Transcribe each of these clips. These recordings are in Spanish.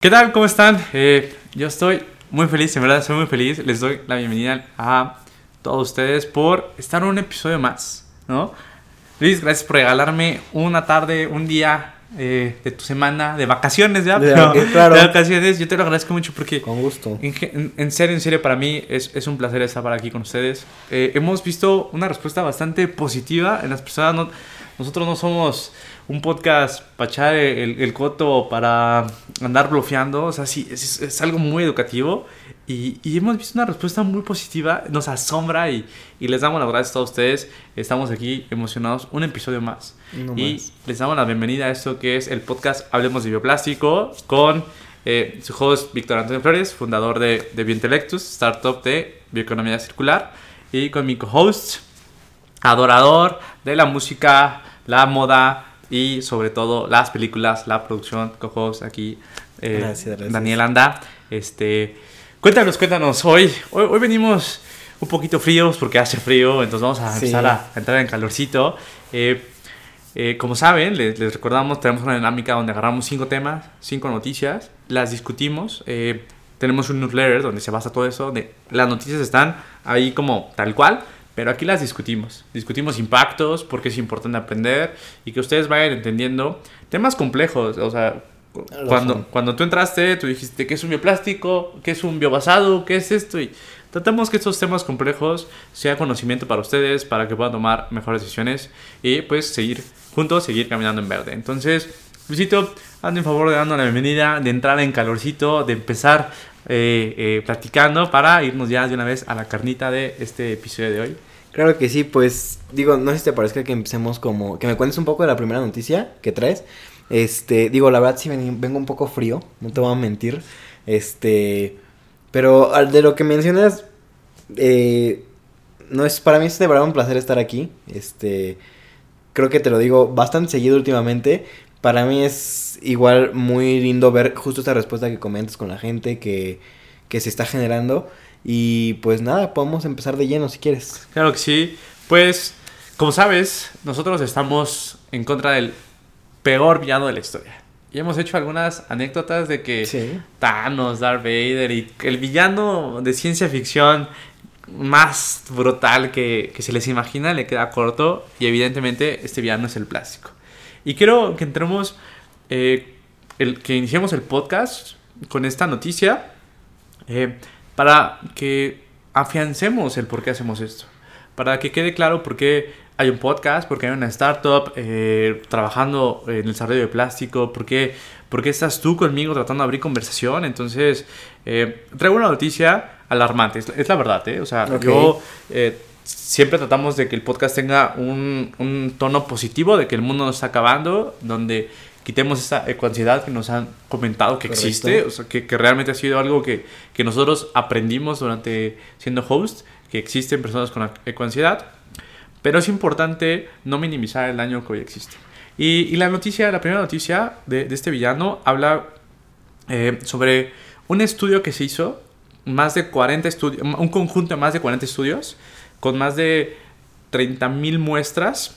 ¿Qué tal? ¿Cómo están? Eh, yo estoy muy feliz, en verdad, soy muy feliz. Les doy la bienvenida a todos ustedes por estar en un episodio más, ¿no? Luis, gracias por regalarme una tarde, un día eh, de tu semana, de vacaciones ya, De- pero claro. de vacaciones. Yo te lo agradezco mucho porque Con gusto. en, serio, en serio, para mí es, es un placer estar aquí con ustedes. Eh, hemos visto una respuesta bastante positiva en las personas. no- nosotros no somos un podcast para echar el, el coto, para andar bloqueando. O sea, sí, es, es algo muy educativo. Y, y hemos visto una respuesta muy positiva. Nos asombra y, y les damos las gracias a todos ustedes. Estamos aquí emocionados. Un episodio más. Uno y más. les damos la bienvenida a esto que es el podcast Hablemos de Bioplástico con eh, su host Víctor Antonio Flores, fundador de, de Biointelectus, startup de bioeconomía circular, y con mi co-host, adorador de la música, la moda y sobre todo las películas, la producción, co-host aquí, eh, Gracias, gracias. Daniel Anda. Este, cuéntanos, cuéntanos, hoy, hoy, hoy venimos un poquito fríos porque hace frío, entonces vamos a Sí. empezar a, a entrar en calorcito. Eh, eh, como saben, les, les recordamos, tenemos una dinámica donde agarramos cinco temas, cinco noticias, las discutimos. tenemos un newsletter donde se basa todo eso, donde las noticias están ahí como tal cual, pero aquí las discutimos. Discutimos impactos, por qué es importante aprender y que ustedes vayan entendiendo temas complejos. O sea, cuando, cuando tú entraste, tú dijiste qué es un bioplástico, qué es un biobasado, qué es esto y tratamos que estos temas complejos sea conocimiento para ustedes, para que puedan tomar mejores decisiones y pues seguir juntos, seguir caminando en verde. Entonces, Luisito, hazme un favor de darnos la bienvenida, de entrar en calorcito, de empezar eh, eh, platicando para irnos ya de una vez a la carnita de este episodio de hoy. Claro que sí, pues digo, no sé si te parezca que empecemos como, que me cuentes un poco de la primera noticia que traes. Este, digo, la verdad sí ven- vengo un poco frío, no te voy a mentir. Este, pero al de lo que mencionas, eh, no es, para mí es de verdad un placer estar aquí. Este, creo que te lo digo bastante seguido últimamente. Para mí es igual muy lindo ver justo esta respuesta que comentas con la gente que, que se está generando. Y pues nada, podemos empezar de lleno si quieres. Claro que sí. Pues, como sabes, nosotros estamos en contra del peor villano de la historia. Y hemos hecho algunas anécdotas de que Sí. Thanos, Darth Vader y el villano de ciencia ficción más brutal que, que se les imagina le queda corto y evidentemente este villano es el plástico. Y quiero que entremos, eh, el, que iniciemos el podcast con esta noticia eh, para que afiancemos el por qué hacemos esto. Para que quede claro por qué hay un podcast, por qué hay una startup eh, trabajando en el desarrollo de plástico, por qué, por qué estás tú conmigo tratando de abrir conversación. Entonces, eh, traigo una noticia alarmante, es, es la verdad, ¿eh? O sea, Ok. yo eh, siempre tratamos de que el podcast tenga un, un tono positivo, de que el mundo no está acabando, donde quitemos esa ecoansiedad que nos han comentado que Correcto. existe, o sea, que, que realmente ha sido algo que, que nosotros aprendimos durante siendo host, que existen personas con ecoansiedad, pero es importante no minimizar el daño que hoy existe. Y, y la noticia, la primera noticia de, de este villano habla eh, sobre un estudio que se hizo, más de 40 estudios, un conjunto de más de 40 estudios, con más de 30.000 muestras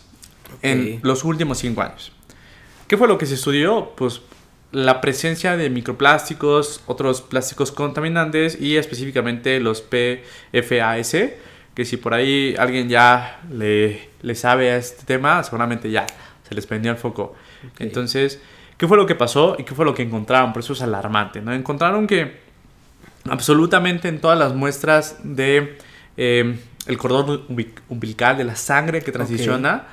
en Ok. los últimos 5 años. ¿Qué fue lo que se estudió? Pues la presencia de microplásticos, otros plásticos contaminantes y específicamente los PFAS, que si por ahí alguien ya le, le sabe a este tema, seguramente ya se les prendió el foco. Ok. Entonces, ¿qué fue lo que pasó y qué fue lo que encontraron? Por eso es alarmante, ¿no? Encontraron que absolutamente en todas las muestras de eh, el cordón umbi- umbilical, de la sangre que transiciona,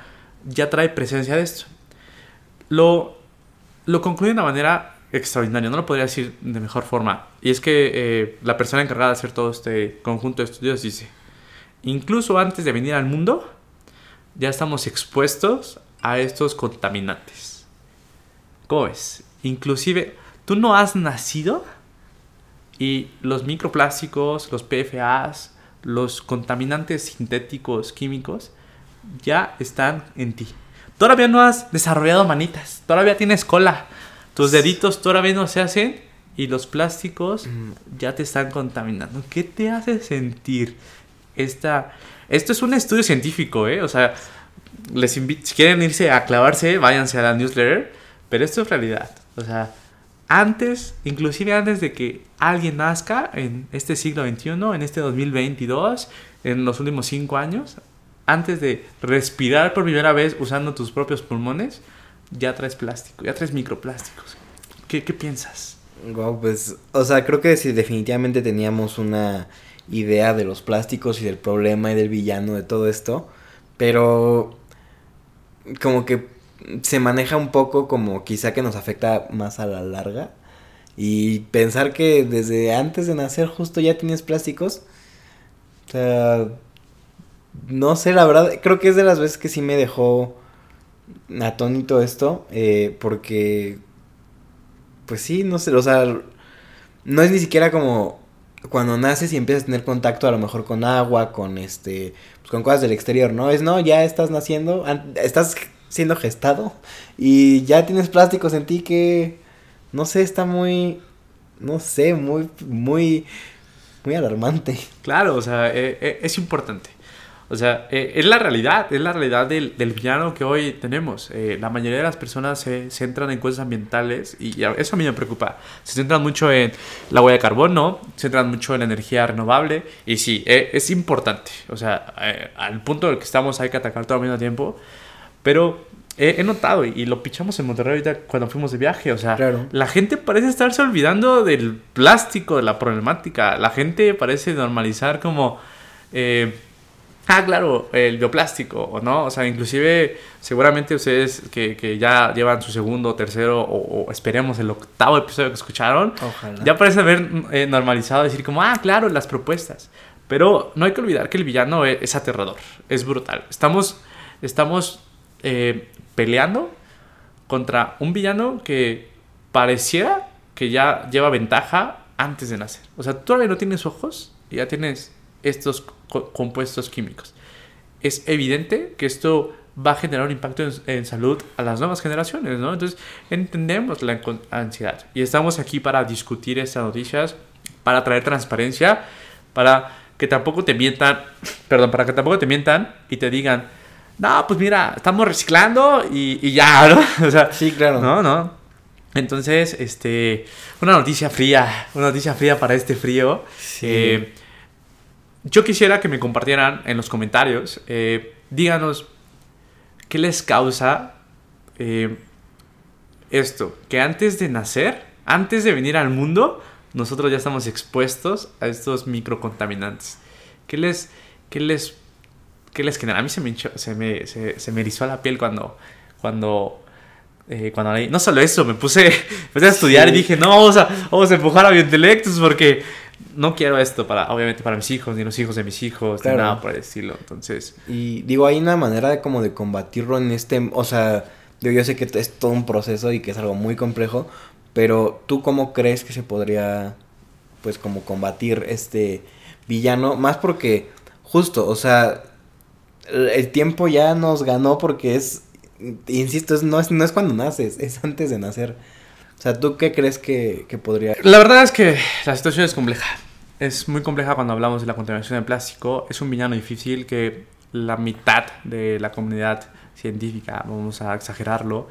ya trae presencia de esto. Lo, lo concluye de una manera extraordinaria, no lo podría decir de mejor forma. Y es que eh, la persona encargada de hacer todo este conjunto de estudios dice, incluso antes de venir al mundo, ya estamos expuestos a estos contaminantes. ¿Cómo ves? Inclusive, tú no has nacido y los microplásticos, los PFAs, los contaminantes sintéticos químicos ya están en ti. Todavía no has desarrollado manitas, todavía tienes cola, tus deditos todavía no se hacen y los plásticos Mm. ya te están contaminando. ¿Qué te hace sentir esta... Esto es un estudio científico, ¿eh? O sea, les invito, si quieren irse a clavarse, váyanse a la newsletter, pero esto es realidad. O sea, antes, inclusive antes de que alguien nazca en este siglo XXI, en este 2022, en los últimos cinco años, antes de respirar por primera vez usando tus propios pulmones, ya traes plástico, ya traes microplásticos. ¿Qué, qué piensas? Wow, pues, o sea, creo que si definitivamente teníamos una idea de los plásticos y del problema y del villano de todo esto, pero como que se maneja un poco como quizá que nos afecta más a la larga. Y pensar que desde antes de nacer justo ya tienes plásticos. O sea, no sé, la verdad, creo que es de las veces que sí me dejó atónito esto. Eh, porque, pues sí, no sé, o sea, no es ni siquiera como cuando naces y empiezas a tener contacto a lo mejor con agua, con este, pues con cosas del exterior, ¿no? Es, no, ya estás naciendo, estás siendo gestado y ya tienes plásticos en ti que, no sé, está muy, no sé, muy, muy, muy alarmante. Claro, o sea, eh, eh, es importante. O sea, eh, es la realidad, es la realidad del, del villano que hoy tenemos. la mayoría de las personas se centran en cosas ambientales y eso a mí me preocupa. Se centran mucho en la huella de carbono, se centran mucho en la energía renovable y sí, es importante. O sea, al punto en el que estamos hay que atacar todo al mismo tiempo. Pero he, notado, y, lo pichamos en Monterrey ahorita cuando fuimos de viaje, o sea, la gente parece estarse olvidando del plástico, de la problemática. La gente parece normalizar como... Eh, ah, claro, el bioplástico, ¿o no? O sea, inclusive seguramente ustedes que, que ya llevan su segundo, tercero o, esperemos el octavo episodio que escucharon, ya parece haber eh, normalizado decir como, ah, claro, las propuestas. Pero no hay que olvidar que el villano es, es aterrador, es brutal. Estamos, estamos eh, peleando contra un villano que pareciera que ya lleva ventaja antes de nacer. O sea, todavía no tienes ojos y ya tienes estos compuestos químicos. Es evidente que esto va a generar un impacto en, salud a las nuevas generaciones, ¿no? Entonces, entendemos la ansiedad y estamos aquí para discutir estas noticias, para traer transparencia, para que tampoco te mientan, perdón, para que tampoco te mientan y te digan, no, pues mira, estamos reciclando y, ya, ¿no? O sea, sí, claro. No, no. Entonces, este, una noticia fría, una noticia fría para este frío. Sí. Eh, yo quisiera que me compartieran en los comentarios, eh, díganos qué les causa eh, esto, que antes de nacer, antes de venir al mundo, nosotros ya estamos expuestos a estos microcontaminantes. ¿Qué les, qué les ¿qué les genera? A mí se me, se me, se, me erizó la piel cuando, cuando, eh, cuando. No solo eso, me puse, a estudiar y dije, no, vamos a, vamos a empujar a biointelectos porque no quiero esto para, obviamente, para mis hijos, ni los hijos de mis hijos, ni nada por el estilo. Entonces. Y digo, hay una manera de como de combatirlo en este, o sea, yo sé que es todo un proceso y que es algo muy complejo, pero tú cómo crees que se podría, pues, como combatir este villano, más porque, justo, o sea, el tiempo ya nos ganó porque es, insisto, no, es, no es cuando naces, es antes de nacer. O sea, ¿tú qué crees que, podría...? La verdad es que la situación es compleja. Es muy compleja cuando hablamos de la contaminación de plástico. Es un villano difícil que la mitad de la comunidad científica, vamos a exagerarlo,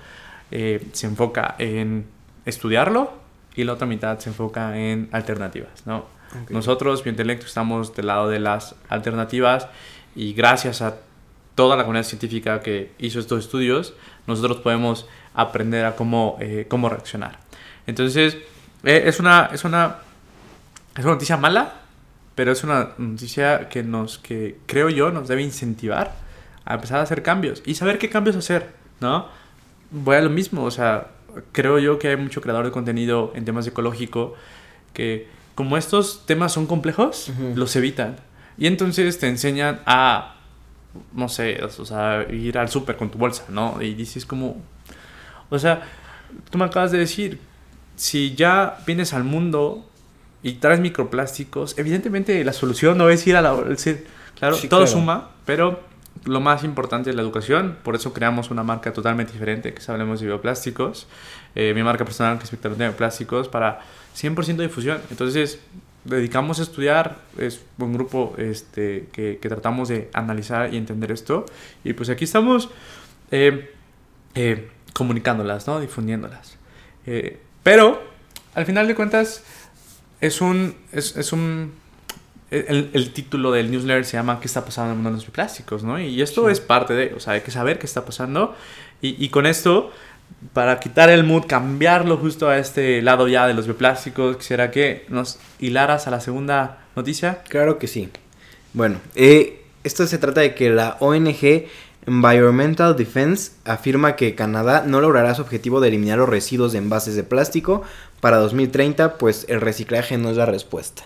eh, se enfoca en estudiarlo y la otra mitad se enfoca en alternativas, ¿no? Nosotros, Biointelecto, estamos del lado de las alternativas y gracias a toda la comunidad científica que hizo estos estudios, nosotros podemos aprender a cómo, eh, cómo reaccionar. Entonces, eh, es, una, es, una, es una noticia mala, pero es una noticia que, nos, que creo yo nos debe incentivar a empezar a hacer cambios y saber qué cambios hacer, ¿no? Voy a lo mismo, o sea, creo yo que hay mucho creador de contenido en temas ecológico que como estos temas son complejos, los evitan. Y entonces te enseñan a no sé, o sea, ir al súper con tu bolsa, ¿no? Y dices como, o sea, tú me acabas de decir, si ya vienes al mundo y traes microplásticos, evidentemente la solución no es ir a la... Decir, claro, todo suma, pero lo más importante es la educación, por eso creamos una marca totalmente diferente, que es Hablemos de Bioplásticos, eh, mi marca personal que es Victor de Plásticos, para 100% difusión. Entonces, dedicamos a estudiar, es un grupo este, que, que tratamos de analizar y entender esto. Y pues aquí estamos eh, eh, comunicándolas, ¿no? Difundiéndolas. Eh, pero, al final de cuentas, es un... Es, es un el, el, título del newsletter se llama ¿Qué está pasando en el mundo de los bioplásticos? ¿no? Y esto Sí. es parte de, o sea, hay que saber qué está pasando. Y, y con esto, para quitar el mood, cambiarlo justo a este lado ya de los bioplásticos, quisiera que nos hilaras a la segunda noticia. Claro que sí. Bueno, eh, esto se trata de que la ONG Environmental Defense afirma que Canadá no logrará su objetivo de eliminar los residuos de envases de plástico para 2030, pues el reciclaje no es la respuesta.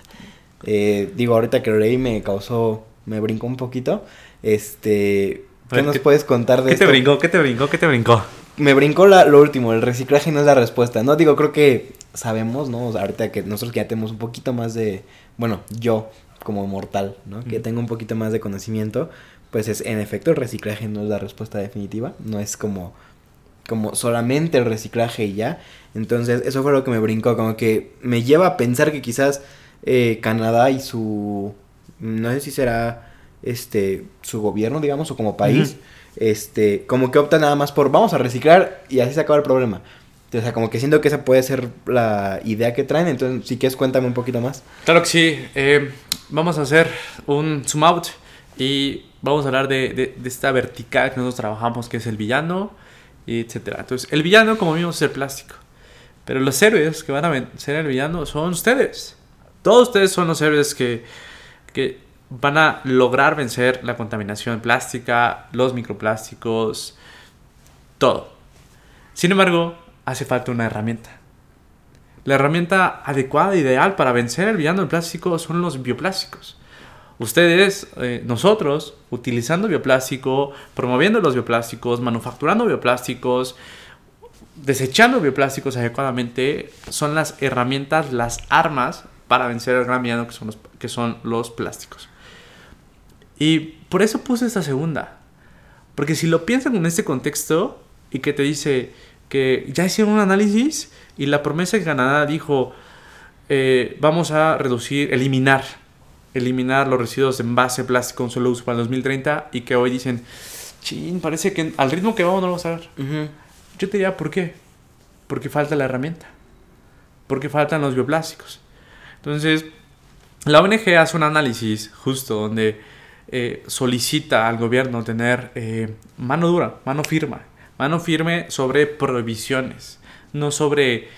Eh, digo, ahorita que lo leí me causó, me brincó un poquito. Este, ¿qué ¿Qué- nos puedes contar de ¿Qué te brincó? ¿Qué te brincó? ¿Qué te brincó? Me brincó la- lo último, el reciclaje no es la respuesta, ¿no? Digo, creo que sabemos, ¿no? O sea, ahorita que nosotros que ya tenemos un poquito más de, bueno, yo como mortal, ¿no? Que tengo un poquito más de conocimiento, pues es, en efecto, el reciclaje no es la respuesta definitiva, no es como, como solamente el reciclaje y ya. Entonces, eso fue lo que me brincó, como que me lleva a pensar que quizás eh, Canadá y su, no sé si será, este, su gobierno, digamos, o como país. Este, como que opta nada más por vamos a reciclar y así se acaba el problema. O sea, como que siento que esa puede ser la idea que traen, entonces si quieres cuéntame un poquito más. Claro que sí. Eh, vamos a hacer un zoom out y vamos a hablar de, de- esta vertical que nosotros trabajamos, que es el villano, etcétera. Entonces, el villano, como vimos, es el plástico. Pero los héroes que van a vencer al villano son ustedes. Todos ustedes son los héroes que, que van a lograr vencer la contaminación plástica, los microplásticos, todo. Sin embargo, hace falta una herramienta. La herramienta adecuada, ideal para vencer el villano del plástico son los bioplásticos. Ustedes, eh, nosotros, utilizando bioplástico, promoviendo los bioplásticos, manufacturando bioplásticos, desechando bioplásticos adecuadamente, son las herramientas, las armas para vencer el gran villano que son los, que son los plásticos. Y por eso puse esta segunda. Porque si lo piensan en este contexto y que te dice que ya hicieron un análisis y la promesa que Canadá dijo, eh, vamos a reducir, eliminar, eliminar los residuos de envase plástico con solo uso para el 2030 y que hoy dicen, chin, parece que al ritmo que vamos no lo vamos a ver. Yo te diría, ¿por qué? Porque falta la herramienta. Porque faltan los bioplásticos. Entonces, la ONG hace un análisis justo donde eh, solicita al gobierno tener eh, mano dura, mano firme, mano firme sobre prohibiciones, no sobre,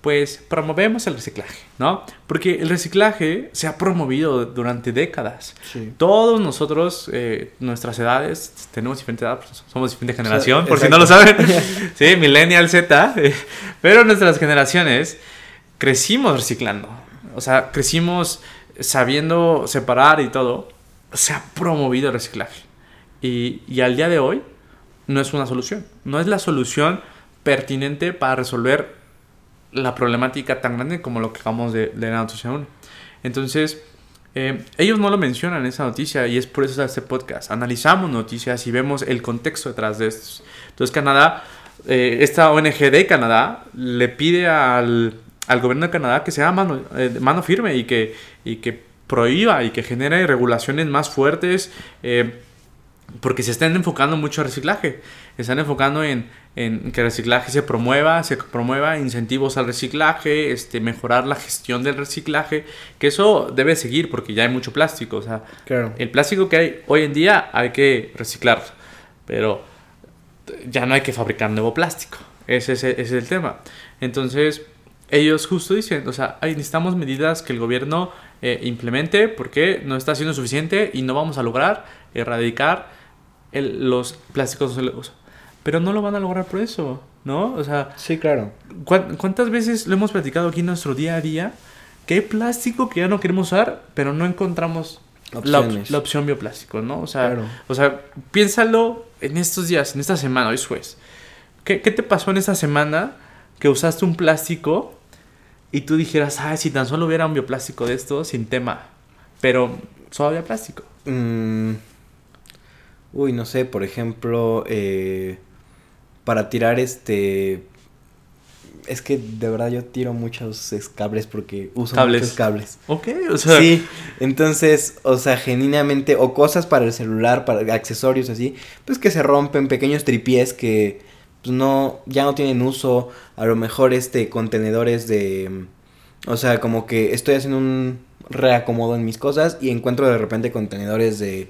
pues, promovemos el reciclaje, ¿no? Porque el reciclaje se ha promovido durante décadas. Sí. Todos nosotros, eh, nuestras edades, tenemos diferente edad, pues, somos diferente generación, por si exacto. no lo saben. sí, Millennial Z. pero nuestras generaciones crecimos reciclando. O sea, crecimos sabiendo separar y todo. Se ha promovido el reciclaje. Y, y al día de hoy no es una solución. No es la solución pertinente para resolver la problemática tan grande como lo que acabamos de leer en la noticia 1. Entonces, eh, ellos no lo mencionan en esa noticia y es por eso este podcast. Analizamos noticias y vemos el contexto detrás de estos. Entonces, Canadá, eh, esta ONG de Canadá le pide al, al gobierno de Canadá que sea mano, eh, mano firme y que, y que prohíba y que genere regulaciones más fuertes. eh, porque se están enfocando mucho en reciclaje. Están enfocando en, en que el reciclaje se promueva, se promueva incentivos al reciclaje, este, mejorar la gestión del reciclaje, que eso debe seguir porque ya hay mucho plástico. O sea, Claro. el plástico que hay hoy en día hay que reciclarlo, pero ya no hay que fabricar nuevo plástico. Ese es, ese es el tema. Entonces, ellos justo dicen, o sea, necesitamos medidas que el gobierno eh, implemente porque no está siendo suficiente y no vamos a lograr erradicar el- los plásticos. Pero no lo van a lograr por eso, ¿no? O sea, Sí, claro. ¿cuán- ¿cuántas veces lo hemos platicado aquí en nuestro día a día? Que hay plástico que ya no queremos usar, pero no encontramos la, op- Opciones. la opción bioplástico, ¿no? O sea, Claro. o sea, piénsalo en estos días, en esta semana, hoy es jueves. ¿Qué, ¿Qué te pasó en esta semana que usaste un plástico y tú dijeras, ay, si tan solo hubiera un bioplástico de esto, sin tema? Pero solo había plástico. Mm, uy, no sé, por ejemplo, eh, para tirar este... es que de verdad yo tiro muchos es- cables porque uso Cables. muchos cables. Ok, o sea. Sí, entonces, o sea, genuinamente, o cosas para el celular, para accesorios así, pues que se rompen, pequeños tripiés que pues no, ya no tienen uso, a lo mejor este, contenedores de, o sea, como que estoy haciendo un reacomodo en mis cosas y encuentro de repente contenedores de,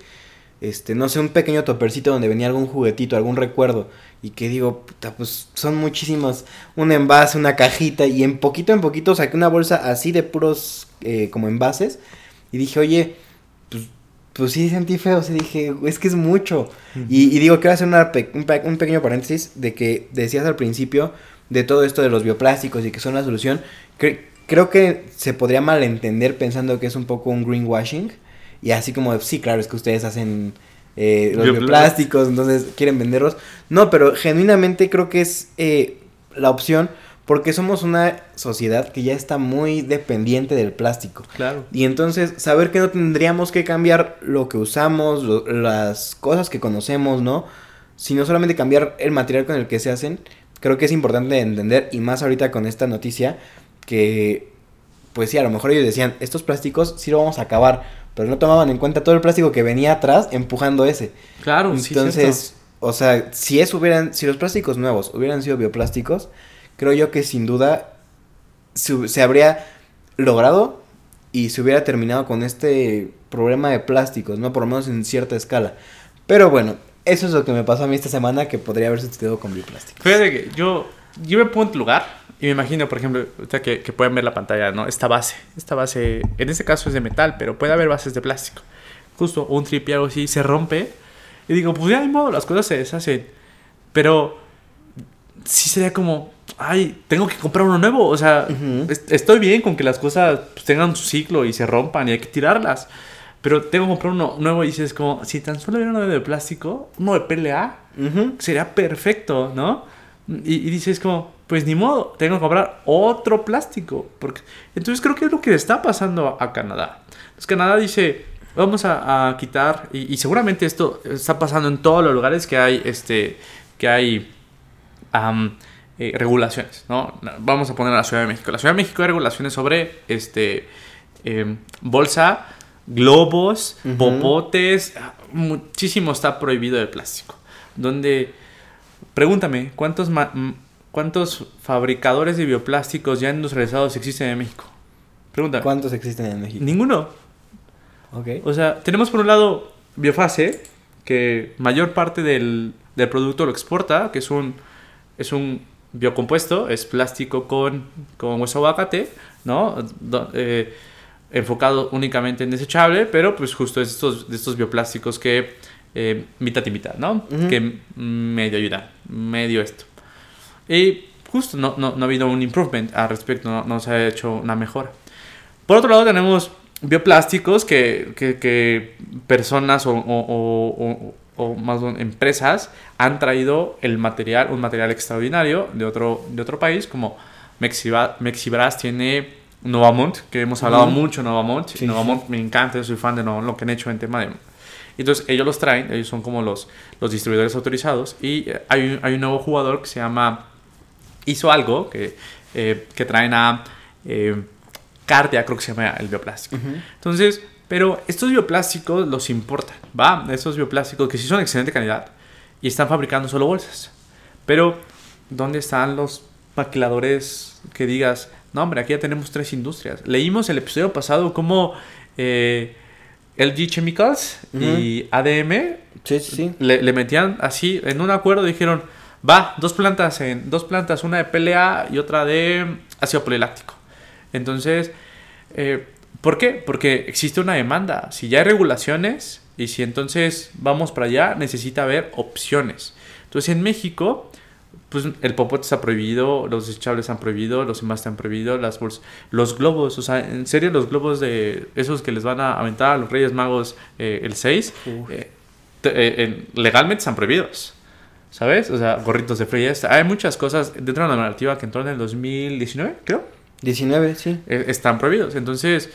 este, no sé, un pequeño topercito donde venía algún juguetito, algún recuerdo, y que digo, puta, pues son muchísimos, un envase, una cajita, y en poquito en poquito saqué una bolsa así de puros, eh, como envases, y dije, oye, pues, sí sentí feo, sí dije, es que es mucho. Y, y digo, quiero hacer una pe- un, un pequeño paréntesis de que decías al principio de todo esto de los bioplásticos y que son la solución. Cre- creo que se podría malentender pensando que es un poco un greenwashing. Y así como, sí, claro, es que ustedes hacen eh, los Biopl- bioplásticos, entonces quieren venderlos. No, pero genuinamente creo que es eh, la opción porque somos una sociedad que ya está muy dependiente del plástico. Claro. Y entonces saber que no tendríamos que cambiar lo que usamos, lo- las cosas que conocemos, ¿no? Sino solamente cambiar el material con el que se hacen, creo que es importante entender, y más ahorita con esta noticia, que pues sí, a lo mejor ellos decían, estos plásticos sí lo vamos a acabar, pero no tomaban en cuenta todo el plástico que venía atrás empujando ese. Claro, sí, Entonces, o sea, si eso hubieran, si los plásticos nuevos hubieran sido bioplásticos, creo yo que sin duda se, se habría logrado y se hubiera terminado con este problema de plásticos, ¿no? Por lo menos en cierta escala. Pero bueno, eso es lo que me pasó a mí esta semana que podría haber sucedido con bioplásticos. Fíjate que yo, yo me pongo en tu lugar y me imagino, por ejemplo, que, que pueden ver la pantalla, ¿no? Esta base, esta base, en este caso es de metal, pero puede haber bases de plástico. Justo un tripi algo así se rompe y digo, pues ya hay modo, las cosas se deshacen. Pero sí sería como, ay, tengo que comprar uno nuevo. O sea, Ujú. est- estoy bien con que las cosas pues, tengan su ciclo y se rompan y hay que tirarlas. Pero tengo que comprar uno nuevo y dices como, si tan solo hubiera uno de plástico, uno de PLA, Ujú. sería perfecto, ¿no? Y, y dices como, pues ni modo, tengo que comprar otro plástico. Porque... Entonces creo que es lo que está pasando a, Canadá. Pues Canadá dice, vamos a, a quitar, y, y seguramente esto está pasando en todos los lugares que hay, este, que hay am, eh, regulaciones, ¿no? Vamos a poner a la Ciudad de México. La Ciudad de México hay regulaciones sobre, este, em, bolsa, globos, Ujú. popotes, muchísimo está prohibido el plástico. Donde, pregúntame, ¿cuántos, ¿cuántos fabricadores de bioplásticos ya industrializados existen en México? Pregúntame. ¿Cuántos existen en México? Ninguno. Ok. O sea, tenemos por un lado Biofase, que mayor parte del, del producto lo exporta, que es un, es un biocompuesto, es plástico con, con hueso de aguacate, ¿no? Eh, enfocado únicamente en desechable, pero pues justo es estos, de estos bioplásticos que eh, mitad y mitad, ¿no? Ujú. Que medio ayudan, medio esto. Y justo no, no, no ha habido un improvement al respecto, no, no se ha hecho una mejora. Por otro lado tenemos bioplásticos que, que, que personas o, o- o- o- más bien empresas han traído el material, un material extraordinario de otro, de otro país, como Mexiba- Mexibras tiene Novamont, que hemos hablado Ujú. mucho de Novamont. Sí, Novamont me encanta, yo soy fan de Novamont, lo que han hecho en tema de... Entonces ellos los traen, ellos son como los, los distribuidores autorizados y eh, hay, un- hay un nuevo jugador que se llama hizo algo que, eh, que traen a eh, Cardia, creo que se llama el bioplástico. Ujú. Entonces, pero estos bioplásticos los importan, ¿va? Estos bioplásticos que sí son de excelente calidad y están fabricando solo bolsas. Pero, ¿dónde están los maquiladores que digas, no, hombre, aquí ya tenemos tres industrias? Leímos el episodio pasado como eh, LG Chemicals y ADM Sí, sí, sí. le, le metían así en un acuerdo dijeron va dos plantas en dos plantas una de PLA y otra de ácido poliláctico entonces eh, ¿por qué? porque existe una demanda si ya hay regulaciones y si entonces vamos para allá necesita haber opciones entonces en México pues el popote está prohibido, los desechables están prohibidos, los envases están prohibidos, las bolsas, los globos, o sea, en serio los globos de esos que les van a aventar a los Reyes Magos eh, el 6, Uf. eh, eh, en- legalmente están prohibidos. ¿Sabes? O sea, gorritos de fiesta. Hay muchas cosas dentro de la normativa que entró en el 2019, creo. 19, sí. eh, están prohibidos. Entonces,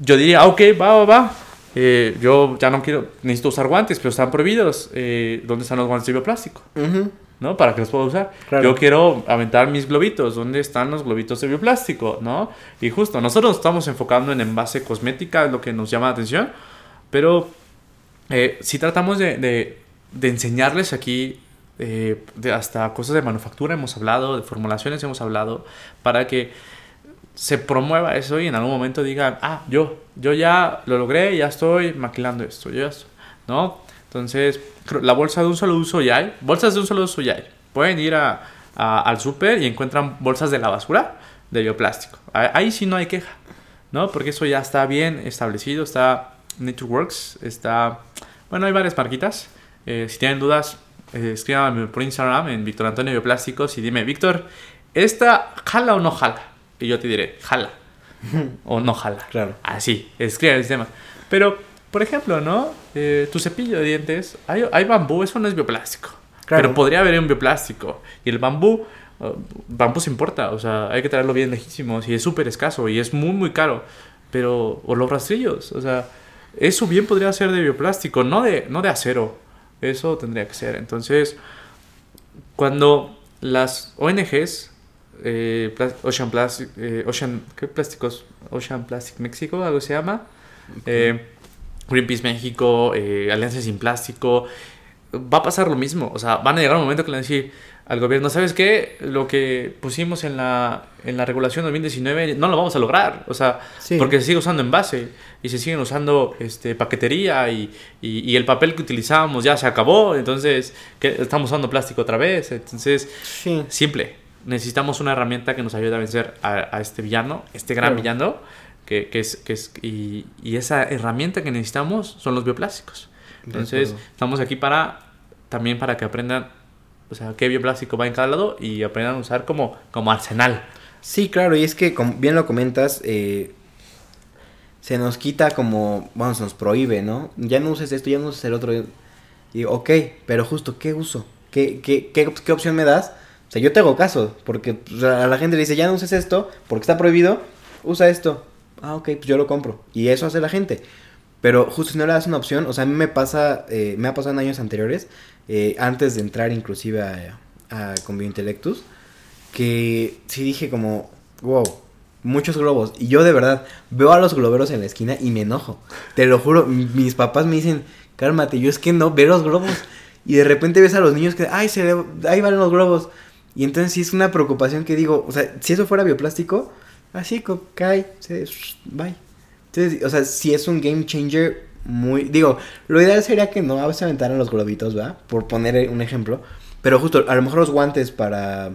yo diría, ah, ok, va, va, va. Eh, yo ya no quiero, necesito usar guantes, pero están prohibidos. Eh, ¿Dónde están los guantes de bioplástico? ¿no? Para que los pueda usar. Claro. Yo quiero aventar mis globitos. ¿Dónde están los globitos de bioplástico, no? Y justo, nosotros nos estamos enfocando en envase cosmética, es lo que nos llama la atención. Pero eh, si tratamos de, de- de enseñarles aquí de hasta cosas de manufactura hemos hablado, de formulaciones hemos hablado, para que se promueva eso y en algún momento digan, ah, yo, yo ya lo logré, ya estoy maquilando esto, yo ya estoy", ¿no? Entonces, la bolsa de un solo uso ya hay, bolsas de un solo uso ya hay. Pueden ir a, al súper y encuentran bolsas de la basura de bioplástico. Ahí sí no hay queja, ¿no? Porque eso ya está bien establecido, está NatureWorks, está, bueno, hay varias marquitas. Eh, si tienen dudas, eh, escríbanme por Instagram en Víctor Antonio Bioplásticos y dime, Víctor, ¿esta jala o no jala? Y yo te diré, jala o no jala. Claro. Así, escribe el tema. Pero, por ejemplo, ¿no? Eh, tu cepillo de dientes, hay, hay bambú, eso no es bioplástico. Claro. Pero podría haber un bioplástico. Y el bambú, uh, bambú se importa, o sea, hay que traerlo bien lejísimo. Y es súper escaso y es muy, muy caro. Pero, o los rastrillos, o sea, eso bien podría ser de bioplástico, no de, no de acero. Eso tendría que ser. Entonces, cuando las ONGs, eh, Plas- Ocean Plastic, eh, Ocean, ¿qué plásticos? Ocean Plastic México, algo se llama. Eh, Greenpeace México, eh, Alianza Sin Plástico, va a pasar lo mismo. O sea, van a llegar un momento que le van a decir al gobierno, ¿sabes qué? Lo que pusimos en la, en la regulación 2019 no lo vamos a lograr. O sea, Sí. porque se sigue usando envase y se siguen usando este, paquetería y, y, y el papel que utilizábamos ya se acabó. Entonces, ¿qué? estamos usando plástico otra vez. Entonces, Sí. simple. Necesitamos una herramienta que nos ayude a vencer a, a este villano, este gran Claro. villano, que, que es, que es y, y esa herramienta que necesitamos son los bioplásticos. Entonces, estamos aquí para también para que aprendan, o sea, qué bioplástico va en cada lado y aprendan a usar como, como arsenal. Sí, claro, y es que como bien lo comentas, eh, se nos quita como, bueno, se nos prohíbe, ¿no? Ya no uses esto, ya no uses el otro. Y digo, ok, pero justo, ¿qué uso? ¿Qué, qué, qué, qué opción me das? O sea, yo te hago caso, porque a la gente le dice, ya no uses esto, porque está prohibido, usa esto. Ah, ok, pues yo lo compro. Y eso hace la gente. Pero justo si no le das una opción, o sea, a mí me pasa, eh, me ha pasado en años anteriores, eh, antes de entrar inclusive a, a con que sí dije como, wow, muchos globos. Y yo de verdad veo a los globeros en la esquina y me enojo. Te lo juro, mis papás me dicen, cálmate, yo es que no, ve los globos. Y de repente ves a los niños que, ay, se le- ahí van los globos. Y entonces sí es una preocupación que digo, o sea, si eso fuera bioplástico, así cae, se, bye. Entonces, o sea, si es un game changer muy... Digo, lo ideal sería que no se aventaran los globitos, ¿va? Por poner un ejemplo. Pero justo, a lo mejor los guantes para...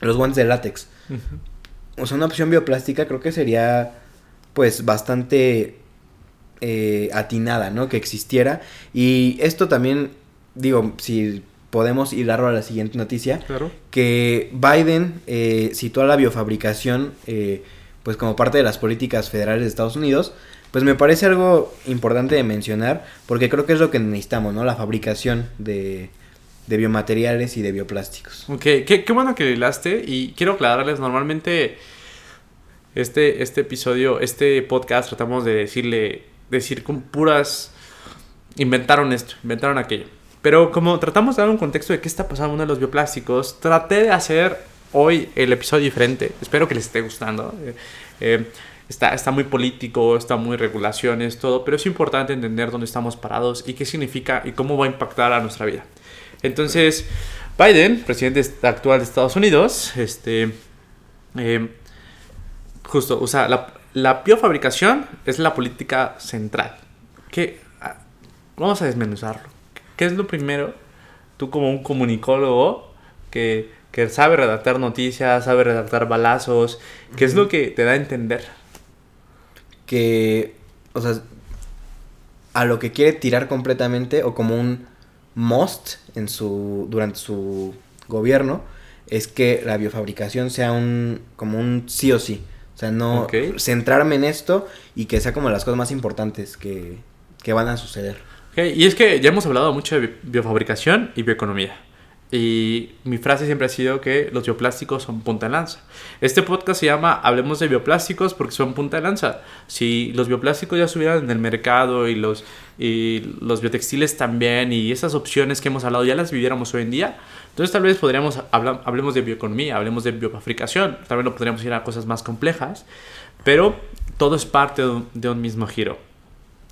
Los guantes de látex. O sea, una opción bioplástica creo que sería, pues, bastante eh, atinada, ¿no? Que existiera. Y esto también, digo, si podemos hilarlo a la siguiente noticia, Claro. que Biden eh, citó a la biofabricación eh, pues como parte de las políticas federales de Estados Unidos, pues me parece algo importante de mencionar porque creo que es lo que necesitamos, ¿no? La fabricación de, de biomateriales y de bioplásticos. Ok, qué, qué bueno que hilaste y quiero aclararles, normalmente este, este episodio, este podcast tratamos de decirle, decir con puras, inventaron esto, inventaron aquello. Pero como tratamos de dar un contexto de qué está pasando uno los bioplásticos, traté de hacer hoy el episodio diferente. Espero que les esté gustando. Eh, eh, está, está muy político, está muy regulaciones, todo, pero es importante entender dónde estamos parados y qué significa y cómo va a impactar a nuestra vida. Entonces, Biden, presidente actual de Estados Unidos, este, eh, justo, o sea, la, la biofabricación es la política central. Que, ah, vamos a desmenuzarlo. ¿Qué es lo primero? Tú como un comunicólogo que, que sabe redactar noticias, sabe redactar balazos, ¿qué es lo que te da a entender? Que, o sea, a lo que quiere tirar completamente o como un must en su, durante su gobierno es que la biofabricación sea un, como un sí o sí. O sea, no centrarme en esto y que sea como las cosas más importantes que, que van a suceder. Y es que ya hemos hablado mucho de bi- biofabricación y bioeconomía. Y mi frase siempre ha sido que los bioplásticos son punta de lanza. Este podcast se llama Hablemos de bioplásticos porque son punta de lanza. Si los bioplásticos ya estuvieran en el mercado y los, y los biotextiles también y esas opciones que hemos hablado ya las viviéramos hoy en día, entonces tal vez podríamos hablar, hablemos de bioeconomía, hablemos de biofabricación, tal vez no podríamos ir a cosas más complejas, pero todo es parte de un, de un mismo giro.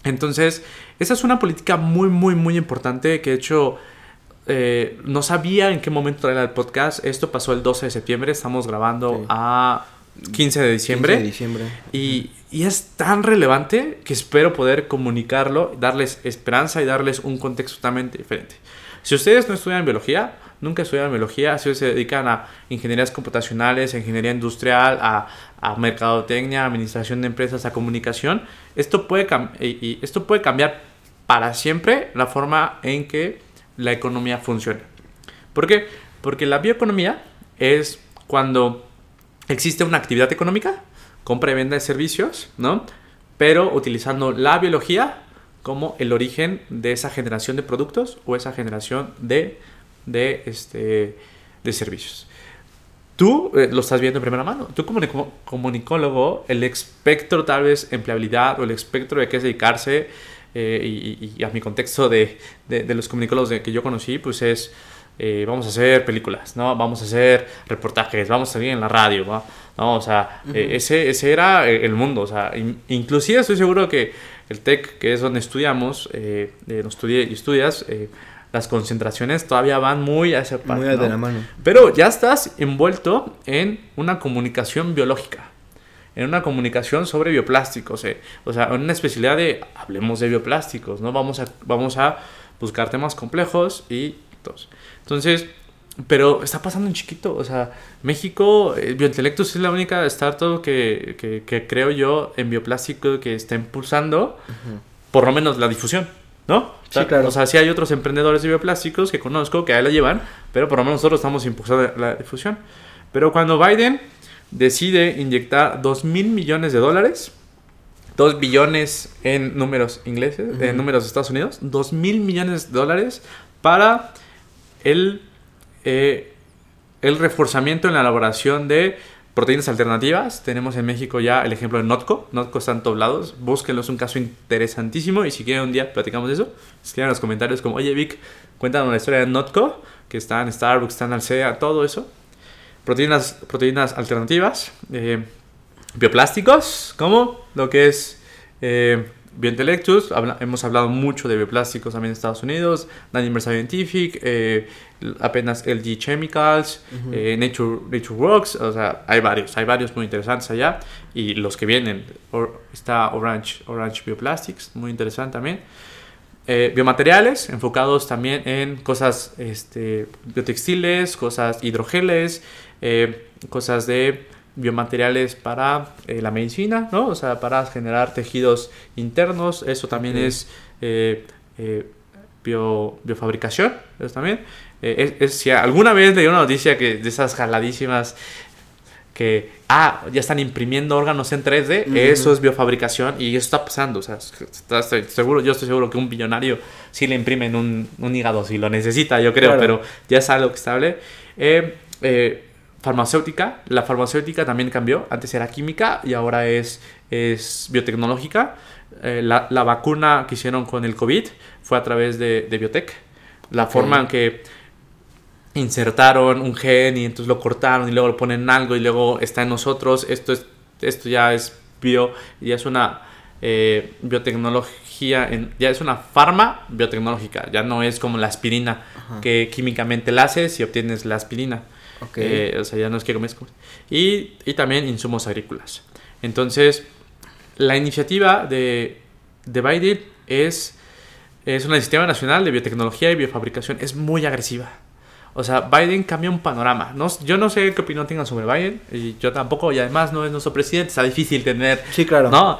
Entonces, esa es una política muy, muy, muy importante que de hecho eh, no sabía en qué momento traer el podcast. Esto pasó el 12 de septiembre, estamos grabando a 15 de diciembre. 15 de diciembre. Y, y, es tan relevante que espero poder comunicarlo, darles esperanza y darles un contexto totalmente diferente. Si ustedes no estudian biología, nunca estudian biología, si ustedes se dedican a ingenierías computacionales, a ingeniería industrial, a, a mercadotecnia, administración de empresas, a comunicación, esto puede, esto puede cambiar para siempre la forma en que la economía funciona. ¿Por qué? Porque la bioeconomía es cuando existe una actividad económica, compra y venta de servicios, ¿no? Pero utilizando la biología como el origen de esa generación de productos o esa generación de, de, este, de servicios. Tú eh, lo estás viendo en primera mano. Tú como comunicólogo, el espectro tal vez empleabilidad o el espectro de qué es dedicarse eh, y, a mi contexto de, de, los comunicólogos que yo conocí, pues es, eh, vamos a hacer películas, ¿no? Vamos a hacer reportajes, vamos a salir en la radio, ¿no? O sea, eh, ese, ese era el mundo, o sea, inclusive estoy seguro que el TEC, que es donde estudiamos, eh, no estudié y estudias, las concentraciones todavía van muy a esa parte. Muy de la mano. Pero ya estás envuelto en una comunicación biológica en una comunicación sobre bioplásticos, eh. o sea, en una especialidad de hablemos de bioplásticos, ¿no? Vamos a, vamos a buscar temas complejos y todos. Entonces, pero está pasando en chiquito, o sea, México, eh, Biointelectus es la única startup que, que, que, creo yo en bioplástico que está impulsando por lo menos la difusión. ¿No? Sí, claro. O sea, sí hay otros emprendedores de bioplásticos que conozco que ahí la llevan, pero por lo menos nosotros estamos impulsando la difusión. Pero cuando Biden decide inyectar 2 mil millones de dólares, 2 billones en números ingleses, en números de Estados Unidos, 2 mil millones de dólares para el, eh, el reforzamiento en la elaboración de proteínas alternativas. Tenemos en México ya el ejemplo de Notco. Notco están doblados. Búsquenlo, es un caso interesantísimo. Y si quieren un día platicamos de eso, escriban en los comentarios como, oye Vic, cuéntanos la historia de Notco, que está en Starbucks, está en Alsea, todo eso proteínas, proteínas alternativas, eh, bioplásticos, como lo que es eh, Biointellectus, hemos hablado mucho de bioplásticos también en Estados Unidos, Danimer Scientific, eh, apenas LG Chemicals, eh, Nature, Nature Works, o sea, hay varios, hay varios muy interesantes allá, y los que vienen, está Orange, Orange Bioplastics, muy interesante también. biomateriales, enfocados también en cosas este, biotextiles, cosas hidrogeles, eh, cosas de biomateriales para eh, la medicina, ¿no? O sea, para generar tejidos internos, eso también es eh, bio, biofabricación, eso también. Es, si alguna vez leí una noticia que de esas jaladísimas que, ah, ya están imprimiendo órganos en 3D, eso es biofabricación y eso está pasando, o sea, estoy seguro, yo estoy seguro que un billonario sí le imprimen un, un hígado si lo necesita, yo creo, pero ya es algo que estable. Eh, farmacéutica. La farmacéutica también cambió. Antes era química y ahora es, es biotecnológica. Eh, la, la, vacuna que hicieron con el COVID fue a través de, de biotech. La forma en que insertaron un gen y entonces lo cortaron y luego lo ponen algo y luego está en nosotros. Esto, es, esto ya es bio, ya es una eh, biotecnología, en, ya es una farma biotecnológica. Ya no es como la aspirina que químicamente la haces y obtienes la aspirina. Okay. Eh, o sea, ya no es que comes. Y, y también insumos agrícolas. Entonces, la iniciativa de, de Biden es, es una sistema nacional de biotecnología y biofabricación. Es muy agresiva. O sea, Biden cambia un panorama. No, yo no sé qué opinión tengan sobre Biden. Y yo tampoco. Y además no es nuestro presidente. Está difícil tener... Sí, claro. No.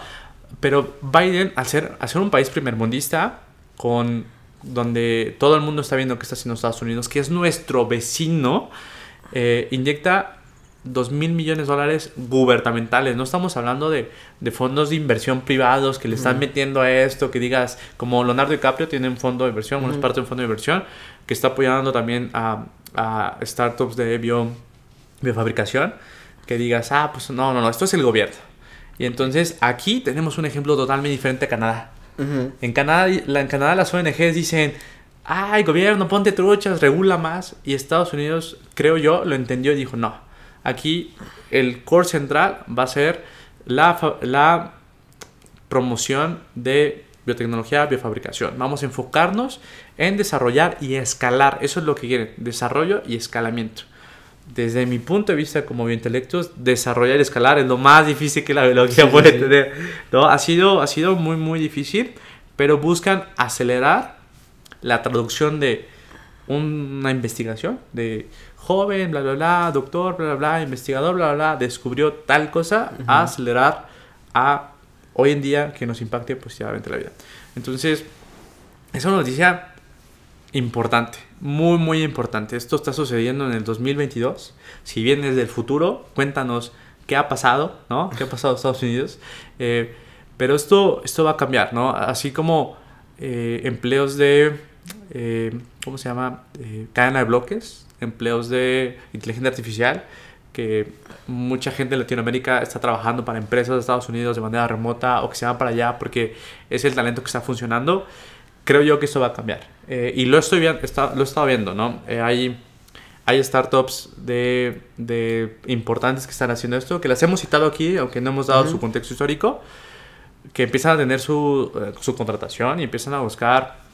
Pero Biden, al ser, al ser un país primermundista, con donde todo el mundo está viendo que está haciendo Estados Unidos, que es nuestro vecino, eh, inyecta 2 mil millones de dólares gubernamentales. No estamos hablando de, de fondos de inversión privados que le están metiendo a esto, que digas, como Leonardo DiCaprio tiene un fondo de inversión, bueno, es parte de un fondo de inversión, que está apoyando también a, a startups de bio, biofabricación, que digas, ah, pues no, no, no, esto es el gobierno. Y entonces aquí tenemos un ejemplo totalmente diferente a Canadá. en, Canadá la, en Canadá las ONGs dicen, ay, gobierno, ponte truchas, regula más. Y Estados Unidos, creo yo, lo entendió y dijo, no, aquí el core central va a ser la, la promoción de biotecnología, biofabricación. Vamos a enfocarnos en desarrollar y escalar. Eso es lo que quieren, desarrollo y escalamiento desde mi punto de vista como biointelectos, desarrollar y escalar es lo más difícil que la biología puede tener. ¿no? Ha, sido, ha sido muy, muy difícil, pero buscan acelerar la traducción de una investigación, de joven, bla, bla, bla, doctor, bla, bla, bla, investigador, bla, bla, bla, descubrió tal cosa, a acelerar a hoy en día que nos impacte positivamente la vida. Entonces, es una noticia importante muy, muy importante. Esto está sucediendo en el 2022. Si vienes del futuro, cuéntanos qué ha pasado, ¿no? ¿Qué ha pasado en Estados Unidos? Eh, pero esto, esto va a cambiar, ¿no? Así como eh, empleos de, eh, ¿cómo se llama? cadena de bloques, empleos de inteligencia artificial, que mucha gente de Latinoamérica está trabajando para empresas de Estados Unidos de manera remota o que se van para allá porque es el talento que está funcionando creo yo que eso va a cambiar. Eh, y lo, estoy viendo, lo he estado viendo, ¿no? Eh, hay, hay startups de, de, importantes que están haciendo esto, que las hemos citado aquí, aunque no hemos dado su contexto histórico, que empiezan a tener su, eh, su contratación y empiezan a buscar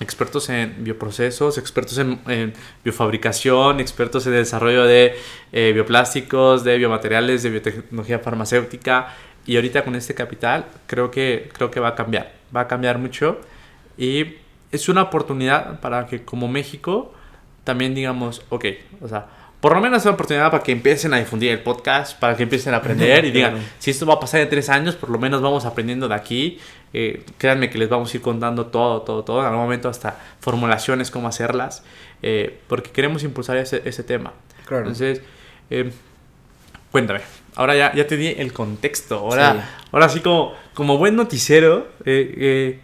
expertos en bioprocesos, expertos en, en, biofabricación, expertos en desarrollo de bioplásticos, de biomateriales, de biotecnología farmacéutica. Y ahorita con este capital creo que, creo que va a cambiar, va a cambiar mucho. Y es una oportunidad para que como México también digamos, ok, o sea, por lo menos es una oportunidad para que empiecen a difundir el podcast, para que empiecen a aprender y digan, si esto va a pasar en tres años, por lo menos vamos aprendiendo de aquí. Eh, créanme que les vamos a ir contando todo, todo, todo, en algún momento hasta formulaciones, cómo hacerlas, eh, porque queremos impulsar ese, ese tema. Claro. Entonces, eh, cuéntame, ahora ya, ya te di el contexto, ahora sí, ahora sí como, como buen noticiero, ¿qué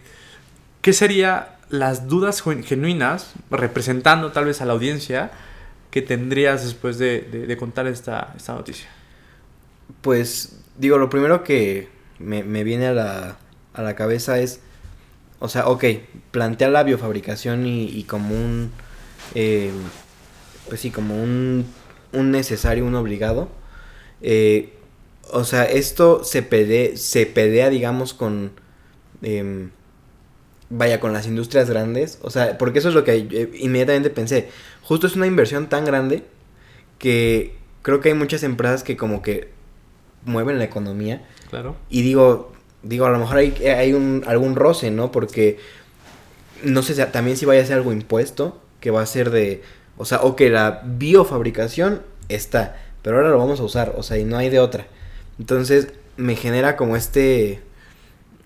serían las dudas genuinas, representando tal vez a la audiencia, que tendrías después de, contar esta, esta, noticia? Pues, digo, lo primero que me, viene a la, a la, cabeza es, o sea, ok, plantea la biofabricación y, como un, eh, pues sí, como un, un necesario, un obligado. Eh, o sea, esto se, pede, se pedea, digamos, con... Eh, vaya, con las industrias grandes. O sea, porque eso es lo que eh, inmediatamente pensé. Justo es una inversión tan grande que creo que hay muchas empresas que como que mueven la economía. Claro. Y digo, digo, a lo mejor hay, hay un, algún roce, ¿no? Porque no sé también si vaya a ser algo impuesto, que va a ser de, o sea, o que la biofabricación está, pero ahora lo vamos a usar, o sea, y no hay de otra. Entonces me genera como este,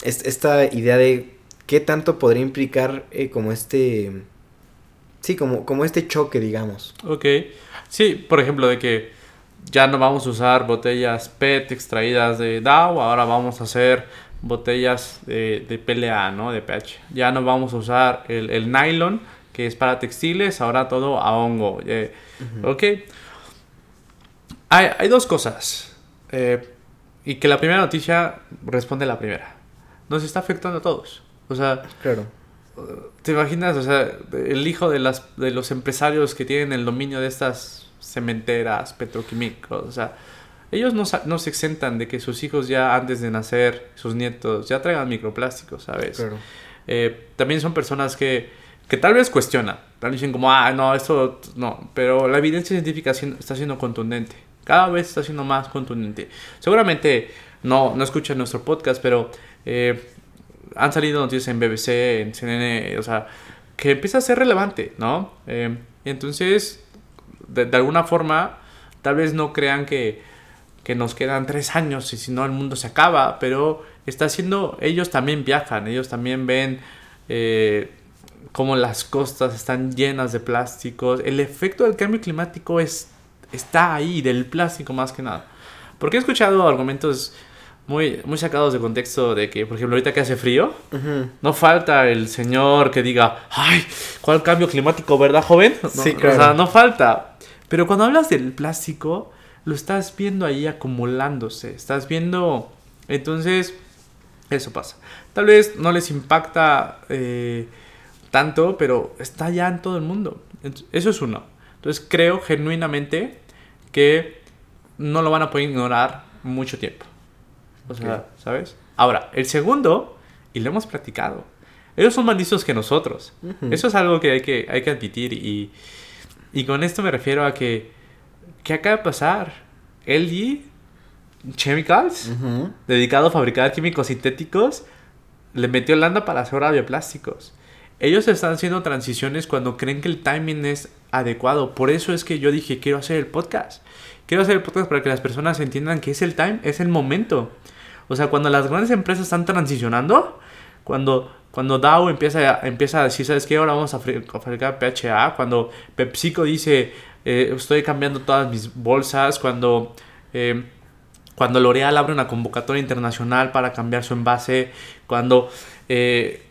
esta idea de ¿qué tanto podría implicar eh, como este... Sí, como, como este choque, digamos. Ok. Sí, por ejemplo, de que ya no vamos a usar botellas PET extraídas de DAO, ahora vamos a hacer botellas de, de PLA, ¿no? De PH. Ya no vamos a usar el, nylon, que es para textiles, ahora todo a hongo. Eh, ok. Hay, hay, dos cosas. Eh, y que la primera noticia responde a la primera. Nos está afectando a todos. O sea, claro. ¿Te imaginas? O sea, el hijo de, las, de los empresarios que tienen el dominio de estas cementeras, petroquímicos, o sea, ellos no, no, se exentan de que sus hijos ya antes de nacer, sus nietos, ya traigan microplásticos, ¿sabes? Claro. Eh, también son personas que, que tal vez cuestionan, tal vez dicen como, ah, no, esto no, pero la evidencia científica está siendo contundente, cada vez está siendo más contundente. Seguramente no, no escuchan nuestro podcast, pero eh, han salido noticias en BBC, en CNN, o sea, que empieza a ser relevante, ¿no? Eh, entonces, de, alguna forma, tal vez no crean que, que nos quedan tres años y si no el mundo se acaba, pero está haciendo, ellos también viajan, ellos también ven eh, cómo las costas están llenas de plásticos, el efecto del cambio climático es está ahí, del plástico más que nada. Porque he escuchado argumentos muy, muy sacados de contexto de que, por ejemplo, ahorita que hace frío, no falta el señor que diga, ay, ¿cuál cambio climático, verdad, joven? Sí, O claro. sea, no falta. Pero cuando hablas del plástico, lo estás viendo ahí acumulándose, estás viendo... Entonces, eso pasa. Tal vez no les impacta eh, tanto, pero está ya en todo el mundo. Eso es uno. Entonces creo genuinamente que no lo van a poder ignorar mucho tiempo. O sea. ¿sabes? Ahora, el segundo, y lo hemos platicado, ellos son más listos que nosotros. Eso es algo que hay que, hay que admitir. Y, y con esto me refiero a que, ¿qué acaba de pasar? LG Chemicals dedicado a fabricar químicos sintéticos, le metió lana para hacer ahora bioplásticos. Ellos están haciendo transiciones cuando creen que el timing es adecuado. Por eso es que yo dije, quiero hacer el podcast. Quiero hacer el podcast para que las personas entiendan que es el time, es el momento. O sea, cuando las grandes empresas están transicionando, cuando, cuando Dow empieza empieza a decir, ¿sabes qué? Ahora vamos a fabricar PHA. Cuando PepsiCo dice, eh, estoy cambiando todas mis bolsas. Cuando... eh, cuando L'Oreal abre una convocatoria internacional para cambiar su envase, cuando eh,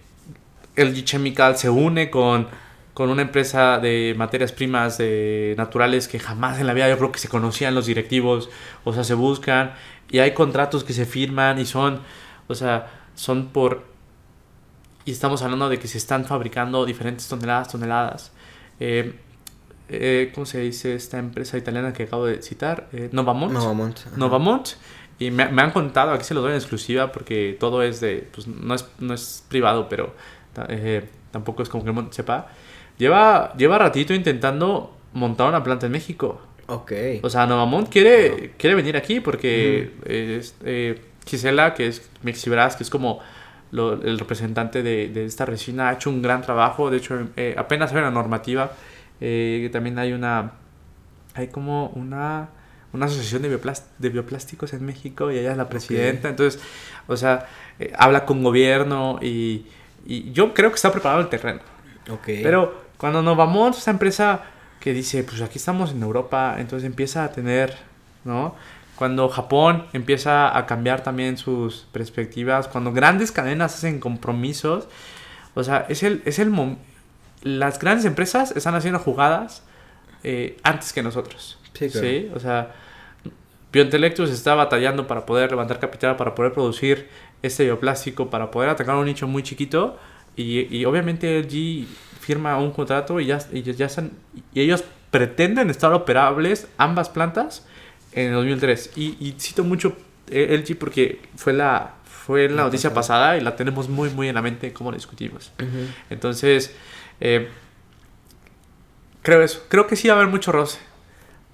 LG Chemical se une con, con una empresa de materias primas de naturales que jamás en la vida yo creo que se conocían los directivos, o sea, se buscan y hay contratos que se firman y son, o sea, son por... Y estamos hablando de que se están fabricando diferentes toneladas, toneladas. Eh, eh, ¿Cómo se dice esta empresa italiana que acabo de citar? Eh, Novamont. Novamont. Novamont. Y me, me han contado, aquí se los doy en exclusiva porque todo es de, pues no es, no es privado, pero eh, tampoco es como que el sepa. Lleva, lleva ratito intentando montar una planta en México. Ok. O sea, Novamont quiere, quiere venir aquí porque es, eh, Gisela, que es Mexibras, que es como lo- el representante de, de esta resina, ha hecho un gran trabajo. De hecho, eh, apenas hay una normativa. eh, también hay una. Hay como una. Una asociación de, bioplásticos en México y ella es la presidenta. Entonces, o sea, eh, habla con gobierno y, y yo creo que está preparado el terreno. Ok. Pero cuando nos vamos, esta empresa que dice, pues aquí estamos en Europa, entonces empieza a tener, ¿no? Cuando Japón empieza a cambiar también sus perspectivas, cuando grandes cadenas hacen compromisos, o sea, es el, es el las grandes empresas están haciendo jugadas eh, antes que nosotros. Sí, claro. ¿sí? O sea, Biointelectus está batallando para poder levantar capital, para poder producir este bioplástico, para poder atacar un nicho muy chiquito. Y, y obviamente LG firma un contrato y ya, y ya están. Y ellos pretenden estar operables ambas plantas en el 2003. Y, y cito mucho eh, LG porque fue la, fue la La noticia pasada. y la tenemos muy, muy en la mente cómo la discutimos. Entonces, eh, creo eso. Creo que sí va a haber mucho roce.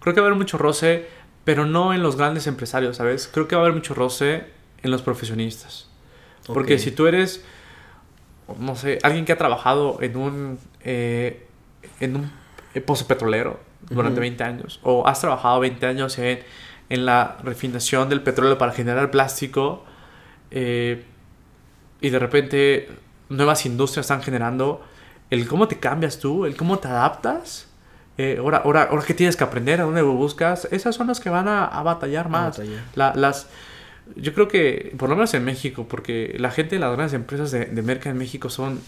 Creo que va a haber mucho roce, pero no en los grandes empresarios, ¿sabes? Creo que va a haber mucho roce en los profesionistas. Porque Ok. si tú eres, no sé, alguien que ha trabajado en un, eh, en un pozo petrolero durante Ujú. 20 años, o has trabajado 20 años en, en la refinación del petróleo para generar plástico, eh, y de repente nuevas industrias están generando, el cómo te cambias tú, el cómo te adaptas, eh, ahora, ahora, ahora qué tienes que aprender, a dónde buscas, esas son las que van a, a batallar A más. batallar. La- las, yo creo que, por lo menos en México, porque la gente de las grandes empresas de, de merca en México son,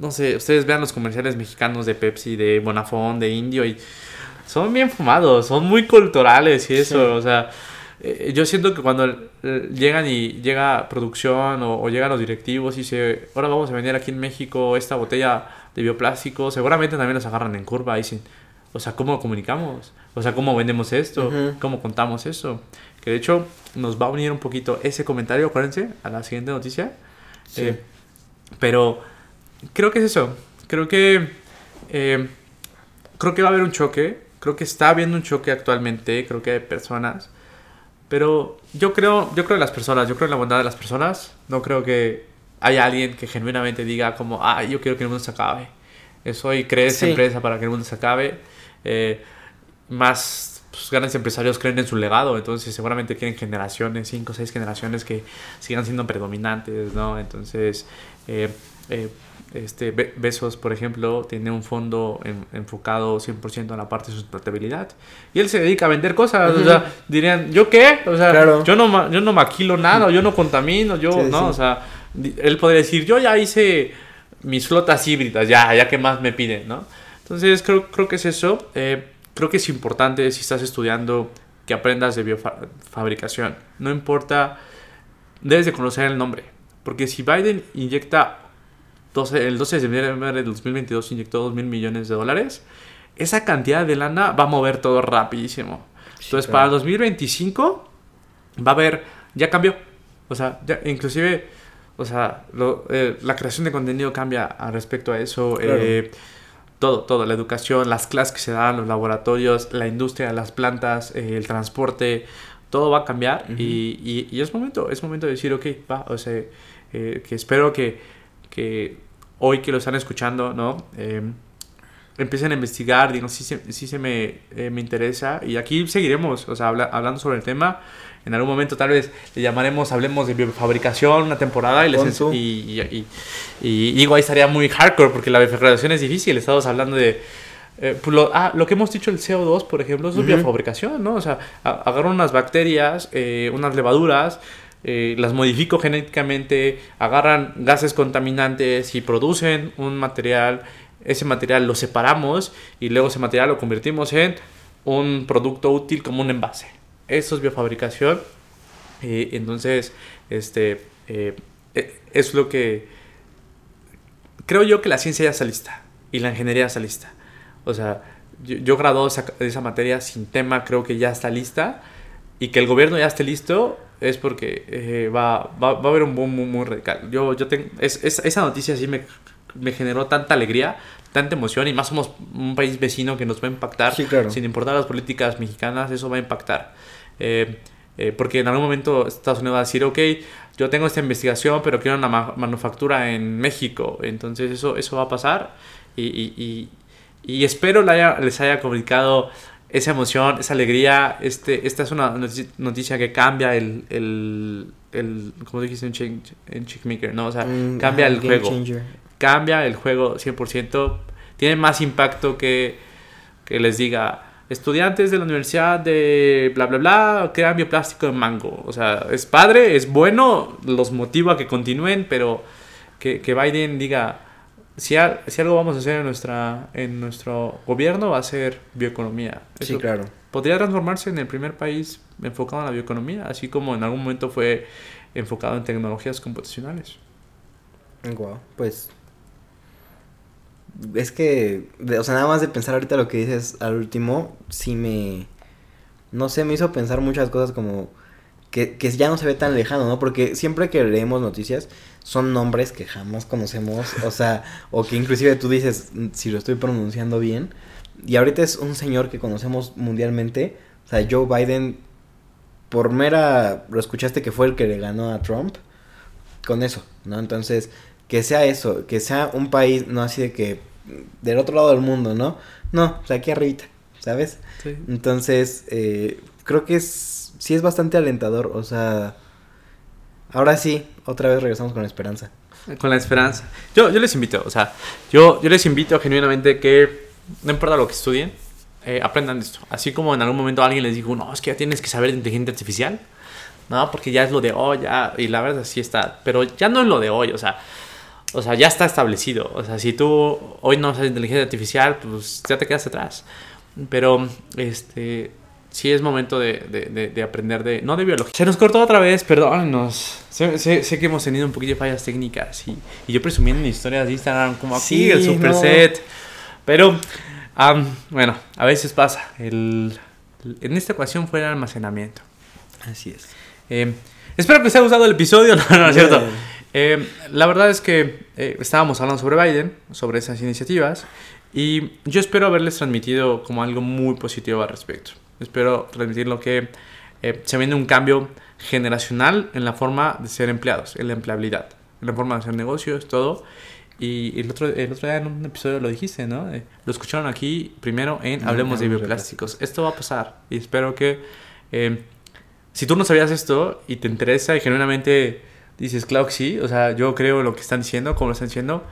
no sé, ustedes vean los comerciales mexicanos de Pepsi, de Bonafón, de Indio, y son bien fumados, son muy culturales y eso, Sí. o sea, eh, yo siento que cuando eh, llegan y llega producción o, o llegan los directivos y dice, ahora vamos a vender aquí en México esta botella de bioplástico, seguramente también los agarran en curva y dicen, o sea, ¿cómo comunicamos? O sea, ¿cómo vendemos esto? Ujú. ¿Cómo contamos eso? Que de hecho nos va a unir un poquito ese comentario, acuérdense, a la siguiente noticia. Sí. Eh, pero creo que es eso. Creo que eh, creo que va a haber un choque. Creo que está habiendo un choque actualmente. Creo que hay personas. Pero yo creo, yo creo en las personas. Yo creo en la bondad de las personas. No creo que haya alguien que genuinamente diga como, ah, yo quiero que el mundo se acabe. Soy creé esta Sí. empresa para que el mundo se acabe. Eh, más pues, grandes empresarios creen en su legado, entonces seguramente quieren generaciones, cinco o seis generaciones que sigan siendo predominantes, ¿no? Entonces, eh, eh, este, Besos, por ejemplo, tiene un fondo enfocado 100% en la parte de sustentabilidad. Y él se dedica a vender cosas. O sea, dirían, ¿yo qué? O sea, yo, no, yo no maquilo nada, yo no contamino, yo, ¿no? O sea, él podría decir, yo ya hice mis flotas híbridas, ya, ya que más me piden, ¿no? Entonces, creo, creo que es eso. Eh, creo que es importante si estás estudiando que aprendas de biofabricación. No importa, debes de conocer el nombre. Porque si Biden inyecta el 12 de septiembre del 2022 inyectó 2 mil millones de dólares, esa cantidad de lana va a mover todo rapidísimo. Entonces, para el 2025 va a haber, ya cambió. O sea, ya, inclusive, o sea, eh, la creación de contenido cambia al respecto a eso. Eh, todo, todo, la educación, las clases que se dan, los laboratorios, la industria, las plantas, eh, el transporte, todo va a cambiar y, y, es momento, es momento de decir, ok, va, o sea, que espero que que hoy que lo están escuchando, ¿no? Em, empiecen a investigar, digo, si se, se me, eh, me, interesa. Y aquí seguiremos, o sea, hablando sobre el tema. En algún momento tal vez le llamaremos, hablemos de biofabricación una temporada y, les, y, y, digo, ahí estaría muy hardcore porque la biofabricación es difícil. Estamos hablando de... Eh, pues lo, ah, lo que hemos dicho, el CO2, por ejemplo, es biofabricación, ¿no? O sea, agarro unas bacterias, eh, unas levaduras, eh, las modifico genéticamente, agarran gases contaminantes y producen un material, ese material lo separamos y luego ese material lo convertimos en un producto útil como un envase. Eso es biofabricación. Eh, entonces, este, eh, es lo que creo yo que la ciencia ya está lista y la ingeniería está lista. O sea, yo, yo grado esa, esa materia sin tema, creo que ya está lista y que el gobierno ya esté listo es porque eh, va, va, va, a haber un boom muy, muy radical. Yo, yo tengo, es, esa noticia sí me, me, generó tanta alegría, tanta emoción y más somos un país vecino que nos va a impactar. Sin importar las políticas mexicanas, eso va a impactar. Eh, eh, porque en algún momento Estados Unidos va a decir, ok, yo tengo esta investigación, pero quiero una manufactura en México. Entonces eso, eso va a pasar y, y, y, y espero les haya comunicado esa emoción, esa alegría. Este, esta es una noticia que cambia el, el, el como dijiste en, en Chickmaker, ¿no? O sea, mm, cambia el juego. Cambia el juego 100%. Tiene más impacto que, que les diga, estudiantes de la universidad de bla, bla, bla, crean bioplástico de mango. O sea, es padre, es bueno, los motiva a que continúen, pero que, que Biden diga si, si, algo vamos a hacer en, nuestra, en nuestro gobierno va a ser bioeconomía. sí, claro. Podría transformarse en el primer país enfocado en la bioeconomía, así como en algún momento fue enfocado en tecnologías computacionales. Wow, pues es que, o sea, nada más de pensar ahorita lo que dices al último, sí me, no sé, me hizo pensar muchas cosas como que, que ya no se ve tan lejano, ¿no? Porque siempre que leemos noticias, son nombres que jamás conocemos, o sea, o que inclusive tú dices, si lo estoy pronunciando bien, y ahorita es un señor que conocemos mundialmente, o sea, Joe Biden, por mera, lo escuchaste que fue el que le ganó a Trump, con eso, ¿no? Entonces, que sea eso, que sea un país, no así de que del otro lado del mundo, ¿no? No, o sea, aquí arribita, ¿sabes? Sí. Entonces, eh, creo que es, sí es bastante alentador, o sea, ahora sí, otra vez regresamos con la esperanza. Con la esperanza. Yo, yo les invito, o sea, yo, yo les invito genuinamente que, no importa lo que estudien, eh, aprendan esto. Así como en algún momento alguien les dijo, no, es que ya tienes que saber de inteligencia artificial. No, porque ya es lo de hoy, ya, y la verdad sí está. Pero ya no es lo de hoy, o sea, o sea, ya está establecido. O sea, si tú hoy no sabes inteligencia artificial, pues ya te quedas atrás. Pero, este, sí es momento de, de, aprender de... No de biología. Se nos cortó otra vez, perdónnos. Sé, sé, que hemos tenido un poquito de fallas técnicas y, y yo presumiendo en historias de Instagram como aquí, el super set. Pero, bueno, a veces pasa. El, en esta ocasión fue el almacenamiento. Así es. Eh, espero que os haya gustado el episodio. No, no es cierto. Eh, la verdad es que eh, estábamos hablando sobre Biden, sobre esas iniciativas, y yo espero haberles transmitido como algo muy positivo al respecto. Espero transmitir lo que eh, se viene un cambio generacional en la forma de ser empleados, en la empleabilidad, en la forma de hacer negocios, todo. Y el otro, el otro día en un episodio lo dijiste, ¿no? Eh, lo escucharon aquí primero en Hablemos de Bioplásticos. Esto va a pasar y espero que eh, si tú no sabías esto y te interesa y genuinamente Dices, claro que sí, o sea, yo creo lo que están diciendo, como lo están diciendo.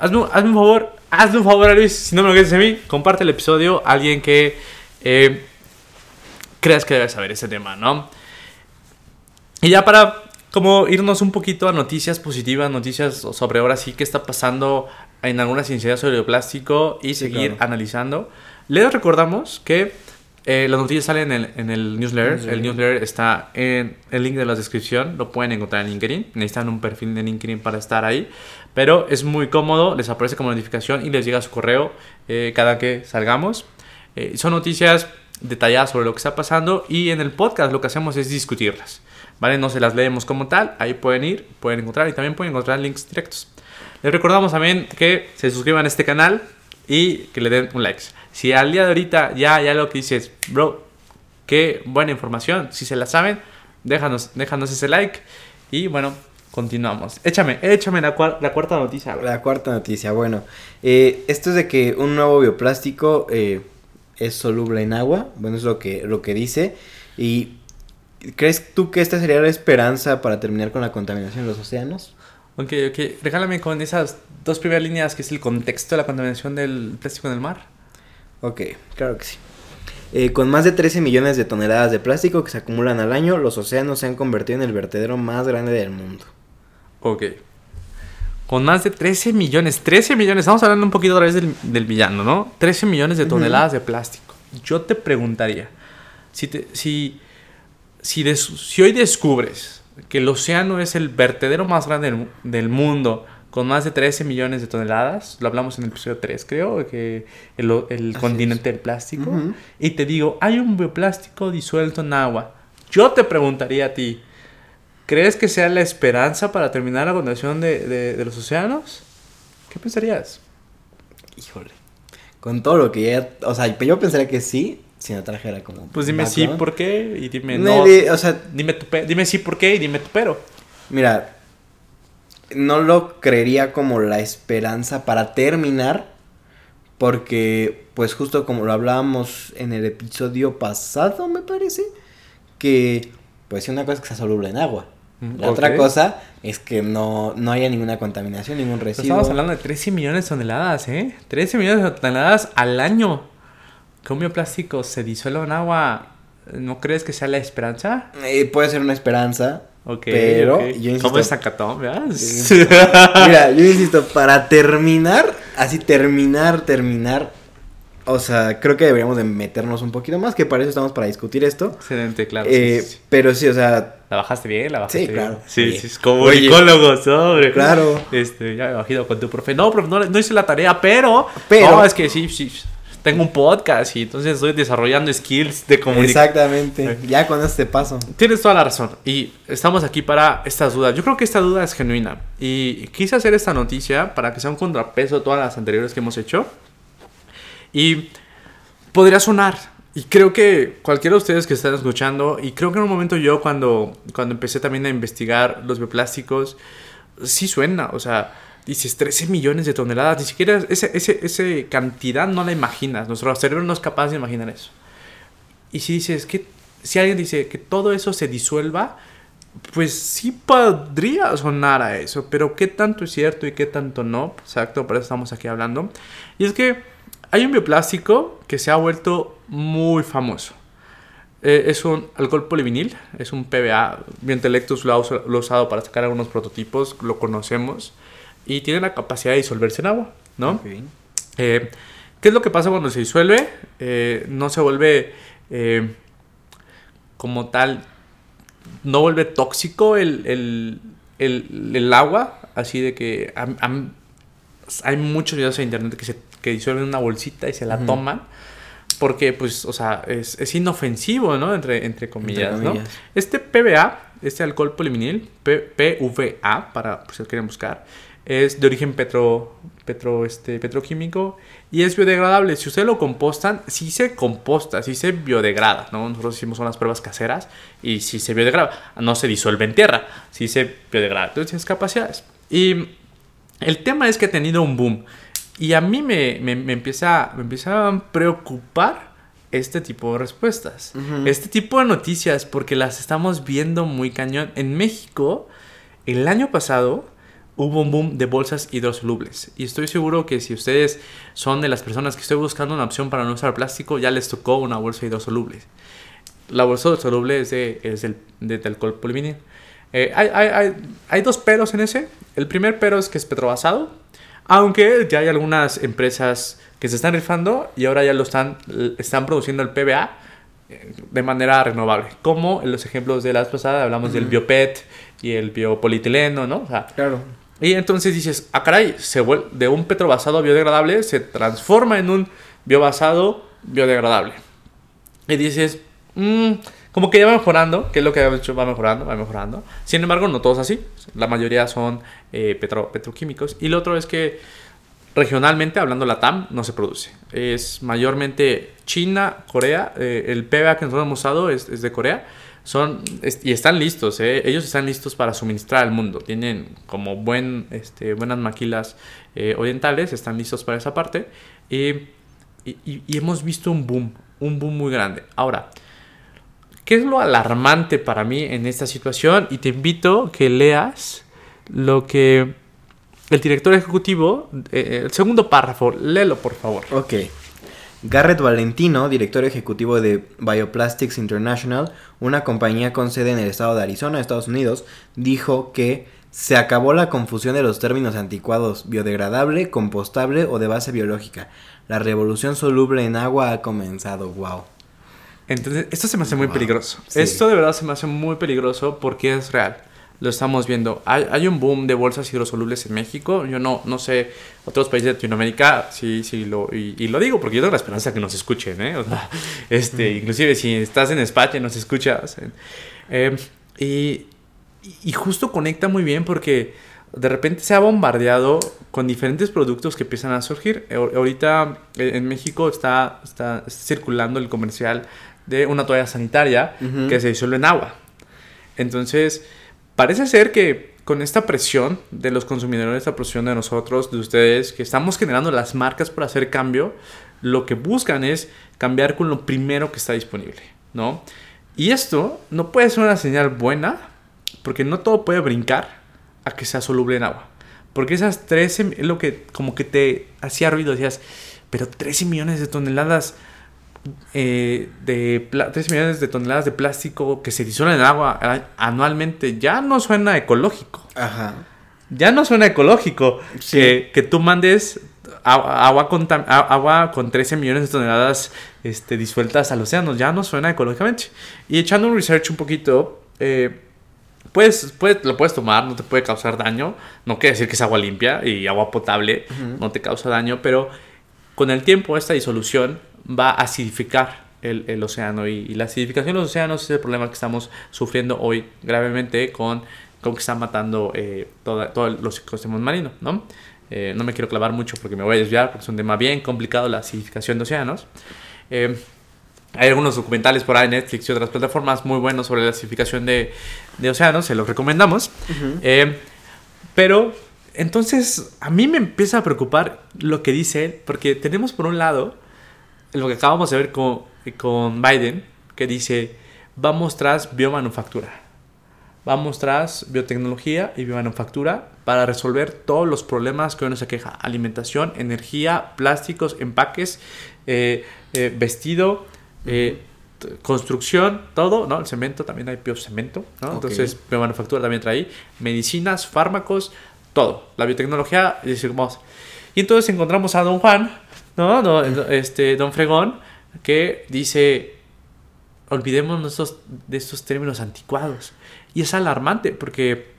Hazme, hazme un favor, hazme un favor, Luis, si no me lo quieres a mí, comparte el episodio a alguien que eh, creas que debe saber ese tema, ¿no? Y ya para como irnos un poquito a noticias positivas, noticias sobre ahora sí qué está pasando en algunas ciencias sobre el plástico y Sí, seguir claro. analizando. Les recordamos que eh, las noticias salen en el, en el newsletter. El newsletter está en el link de la descripción. Lo pueden encontrar en LinkedIn. Necesitan un perfil de LinkedIn para estar ahí. Pero es muy cómodo. Les aparece como notificación y les llega su correo eh, cada que salgamos. Eh, son noticias detalladas sobre lo que está pasando. Y en el podcast lo que hacemos es discutirlas. ¿Vale? No se las leemos como tal. Ahí pueden ir, pueden encontrar y también pueden encontrar links directos. Les recordamos también que se suscriban a este canal y que le den un like. Si al día de ahorita ya, ya lo que dices, bro, qué buena información, si se la saben, déjanos, déjanos ese like y bueno, continuamos. Échame, échame la, cua- la cuarta noticia. La cuarta noticia, bueno, eh, esto es de que un nuevo bioplástico eh, es soluble en agua, bueno, es lo que, lo que dice, y ¿crees tú que esta sería la esperanza para terminar con la contaminación de los océanos? Ok, ok, regálame con esas dos primeras líneas que es el contexto de la contaminación del plástico en el mar. Ok, claro que sí. Eh, con más de 13 millones de toneladas de plástico que se acumulan al año, los océanos se han convertido en el vertedero más grande del mundo. Ok. Con más de 13 millones, 13 millones, estamos hablando un poquito otra vez del, del villano, ¿no? 13 millones de toneladas de plástico. Yo te preguntaría, si, te- si, si, des- si hoy descubres que el océano es el vertedero más grande del, mu- del mundo, con más de 13 millones de toneladas, lo hablamos en el episodio 3, creo, que el, el continente del plástico, y te digo, hay un bioplástico disuelto en agua. Yo te preguntaría a ti, ¿crees que sea la esperanza para terminar la contaminación de, de- de los océanos? ¿Qué pensarías? Híjole. Con todo lo que ya... O sea, yo pensaría que sí, si no trajera como... Pues dime sí. ¿por qué? Y dime Me no. di- o sea, Dime, tu pe- dime sí, ¿por qué? Y dime tu pero. Mira, no lo creería como la esperanza para terminar, porque pues justo como lo hablábamos en el episodio pasado, me parece, que pues sí, una cosa es que sea soluble en agua. La otra cosa es que no, no haya ninguna contaminación, ningún residuo. Estamos hablando de 13 millones de toneladas, ¿eh? 13 millones de toneladas al año. Que un bioplástico se disuelva en agua, ¿no crees que sea la esperanza? Eh, puede ser una esperanza, Ok, pero ok. yo insisto, ¿Cómo es Zacatón? Mira, yo insisto, para terminar, así terminar, terminar, o sea, creo que deberíamos de meternos un poquito más, que para eso estamos para discutir esto. Excelente, claro. Eh, sí, sí, sí. Pero sí, o sea, La bajaste bien, la bajaste Sí, bien. claro. Sí, sí, es como Oye. psicólogos, hombre. Claro. Este, ya me imagino con tu profe. No, profe, no, no hice la tarea, pero. Pero- No, es que sí, sí. Tengo un podcast y entonces estoy desarrollando skills de comunicación. exactamente, ya con este paso. Tienes toda la razón. Y estamos aquí para estas dudas. Yo creo que esta duda es genuina. Y quise hacer esta noticia para que sea un contrapeso a todas las anteriores que hemos hecho. Y podría sonar. Y creo que cualquiera de ustedes que están escuchando, y creo que en un momento yo cuando, cuando empecé también a investigar los bioplásticos, sí suena. O sea, dices 13 millones de toneladas. Ni siquiera ese, ese, ese cantidad no la imaginas. Nuestro cerebro no es capaz de imaginar eso. Y si dices que si alguien dice que todo eso se disuelva, pues sí podría sonar a eso, pero qué tanto es cierto y qué tanto no, exacto, por eso estamos aquí hablando. Y es que hay un bioplástico que se ha vuelto muy famoso. Eh, es un alcohol polivinil, es un PBA. Biointelectus lo ha, lo ha usado para sacar algunos prototipos, lo conocemos, y tiene la capacidad de disolverse en agua, ¿no? Ok. Eh, ¿Qué es lo que pasa cuando se disuelve? Eh, no se vuelve como tal, no vuelve tóxico el, el- el- el agua, así de que hay muchos videos en internet que se que disuelven una bolsita y se la toman. Porque, pues, o sea, es, es inofensivo, ¿no? Entre, entre comillas, ¿no? comillas. Este PBA, este alcohol polivinil, P- PVA, para pues, si lo quieren buscar, es de origen petro, petro, este, petroquímico y es biodegradable. Si ustedes lo compostan, sí se composta, sí se biodegrada, ¿no? Nosotros hicimos unas pruebas caseras y sí se biodegrada. No se disuelve en tierra, sí se biodegrada. Entonces tienes capacidades. Y el tema es que ha tenido un boom. Y a mí me, me, me empieza, me empieza a preocupar este tipo de respuestas. Ujú. Este tipo de noticias, porque las estamos viendo muy cañón. En México, el año pasado hubo un boom de bolsas hidrosolubles. Y estoy seguro que si ustedes son de las personas que estoy buscando una opción para no usar plástico, ya les tocó una bolsa hidrosoluble. La bolsa hidrosoluble es de, es del, de alcohol polivinil. Eh, hay, hay, hay, dos peros en ese. El primer pero es que es petrobasado. Aunque ya hay algunas empresas que se están rifando y ahora ya lo están, están produciendo el PBA eh, de manera renovable. Como en los ejemplos de las pasadas hablamos del biopet y el biopolietileno, ¿no? claro. Y entonces dices, ah, caray, se de un petrobasado biodegradable se transforma en un biobasado biodegradable. Y dices, mmm, como que ya va mejorando, que es lo que ha hecho, va mejorando, va mejorando. Sin embargo, no todos así. La mayoría son eh, petro, petroquímicos. Y lo otro es que regionalmente, hablando la TAM, no se produce. Es mayormente China, Corea. Eh, el PBA que nosotros hemos usado es, de Corea. Son, y están listos, eh. ellos están listos para suministrar al mundo. Tienen como buen, este, buenas maquilas orientales, están listos para esa parte. Y hemos visto un boom, un boom muy grande. Ahora, ¿Qué es lo alarmante para mí en esta situación? Y te invito que leas lo que el director ejecutivo, eh, el segundo párrafo, léelo por favor. Ok. Garrett Valentino, director ejecutivo de Bioplastics International, una compañía con sede en el estado de Arizona, Estados Unidos, dijo que se acabó la confusión de los términos anticuados biodegradable, compostable o de base biológica. La revolución soluble en agua ha comenzado. Wow. Entonces, esto se me hace muy peligroso. Esto de verdad se me hace muy peligroso porque es real. Lo estamos viendo. Hay, hay, un boom de bolsas hidrosolubles en México. Yo no, no sé, otros países de Latinoamérica, sí, sí, lo, y, lo digo porque yo tengo la esperanza que nos escuchen, ¿eh? este, inclusive si estás en España y nos escuchas. Eh, y, y justo conecta muy bien porque de repente se ha bombardeado con diferentes productos que empiezan a surgir. Ahorita eh, en México está, está circulando el comercial de una toalla sanitaria que se disuelve en agua. Entonces, parece ser que con esta presión de los consumidores, esta presión de nosotros, de ustedes, que estamos generando las marcas para hacer cambio, lo que buscan es cambiar con lo primero que está disponible, ¿no? Y esto no puede ser una señal buena, porque no todo puede brincar a que sea soluble en agua. Porque esas 13, es lo que como que te hacía ruido, decías, pero 13 millones de toneladas eh, de 13 millones de toneladas de plástico que se disuelven en agua anualmente ya no suena ecológico. Ajá. Ya no suena ecológico que, que, tú mandes agua con, agua con 13 millones de toneladas este, disueltas al océano. Ya no suena ecológicamente. Y echando un research un poquito, eh, puedes, puedes, lo puedes tomar, no te puede causar daño. No quiere decir que es agua limpia y agua potable no te causa daño, pero con el tiempo esta disolución va a acidificar el, el océano y, la acidificación de los océanos es el problema que estamos sufriendo hoy gravemente con, con que están matando eh, todos los ecosistemas marinos, ¿no? Eh, no me quiero clavar mucho porque me voy a desviar porque es un tema bien complicado la acidificación de océanos. Eh, hay algunos documentales por ahí en Netflix y otras plataformas muy buenos sobre la acidificación de, de océanos, se los recomendamos. pero entonces a mí me empieza a preocupar lo que dice él, porque tenemos por un lado lo que acabamos de ver con, con Biden, que dice, vamos tras biomanufactura. Vamos tras biotecnología y biomanufactura para resolver todos los problemas que hoy nos aqueja. Alimentación, energía, plásticos, empaques, eh, eh, vestido, eh, construcción, todo, ¿no? El cemento, también hay biocemento, ¿no? Entonces, biomanufactura también trae medicinas, fármacos, todo. La biotecnología, decimos. Y entonces encontramos a Don Juan, ¿no? no este, Don Fregón, que dice, olvidémonos de estos términos anticuados. Y es alarmante porque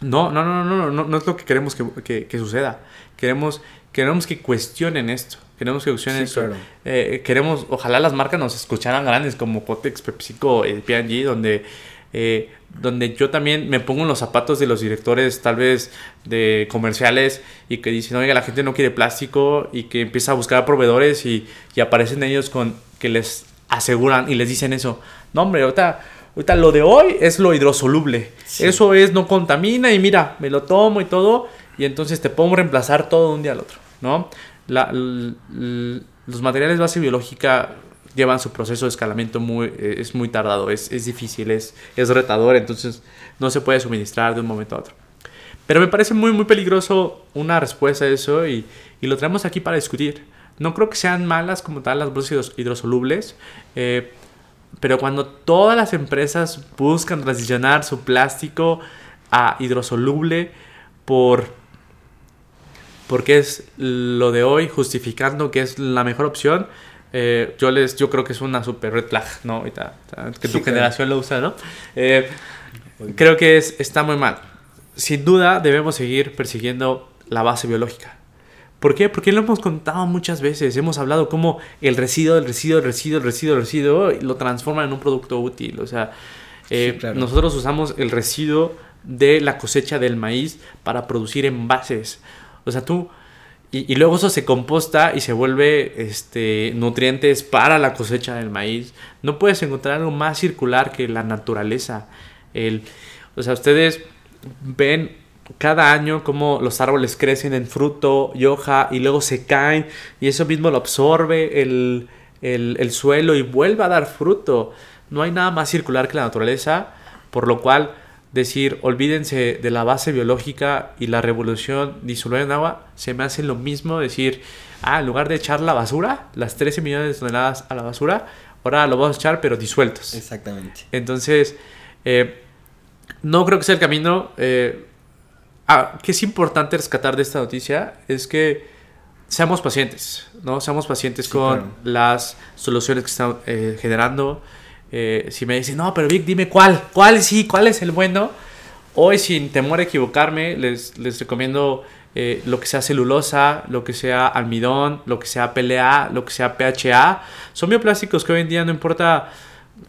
no, no, no, no, no, no, es lo que queremos que, que, suceda. Queremos, queremos que cuestionen esto. Queremos que cuestionen esto. Eh, queremos, ojalá las marcas nos escucharan grandes como Cotex, PepsiCo, el P&G, donde eh, donde yo también me pongo en los zapatos de los directores tal vez de comerciales y que dicen, oiga, la gente no quiere plástico y que empieza a buscar proveedores y, y aparecen ellos con que les aseguran y les dicen eso. No, hombre, ahorita, ahorita lo de hoy es lo hidrosoluble. Eso es, no contamina y mira, me lo tomo y todo y entonces te puedo reemplazar todo de un día al otro, ¿no? La, los materiales base biológica llevan su proceso de escalamiento muy, eh, es muy tardado, es, es difícil, es, es retador, entonces no se puede suministrar de un momento a otro. Pero me parece muy, muy peligroso una respuesta a eso y, y lo traemos aquí para discutir. No creo que sean malas como tal las bolsas hidrosolubles, eh, pero cuando todas las empresas buscan transicionar su plástico a hidrosoluble por porque es lo de hoy, justificando que es la mejor opción, eh, yo les yo creo que es una super red flag, ¿no? Ahorita, que tu generación lo usa, ¿no? Eh, creo que es, está muy mal. Sin duda debemos seguir persiguiendo la base biológica. ¿Por qué? Porque lo hemos contado muchas veces. Hemos hablado cómo el residuo, el residuo, el residuo, el residuo, el residuo lo transforma en un producto útil. O sea, eh, nosotros usamos el residuo de la cosecha del maíz para producir envases. O sea, tú... Y, luego eso se composta y se vuelve este, nutrientes para la cosecha del maíz. No puedes encontrar algo más circular que la naturaleza. El, o sea, ustedes ven cada año cómo los árboles crecen en fruto y hoja y luego se caen y eso mismo lo absorbe el, el, el suelo y vuelve a dar fruto. No hay nada más circular que la naturaleza, por lo cual decir, olvídense de la base biológica y la revolución disolver en agua, se me hace lo mismo decir, ah, en lugar de echar la basura, las 13 millones de toneladas a la basura, ahora lo vamos a echar pero disueltos. Exactamente. Entonces, eh, no creo que sea el camino. Eh, ah, que es importante rescatar de esta noticia es que seamos pacientes, ¿no? Seamos pacientes con las soluciones que están eh, generando. Eh, si me dicen, no, pero Vic, dime cuál, cuál sí, cuál es el bueno. Hoy, sin temor a equivocarme, les, les recomiendo eh, lo que sea celulosa, lo que sea almidón, lo que sea PLA, lo que sea PHA. Son bioplásticos que hoy en día no importa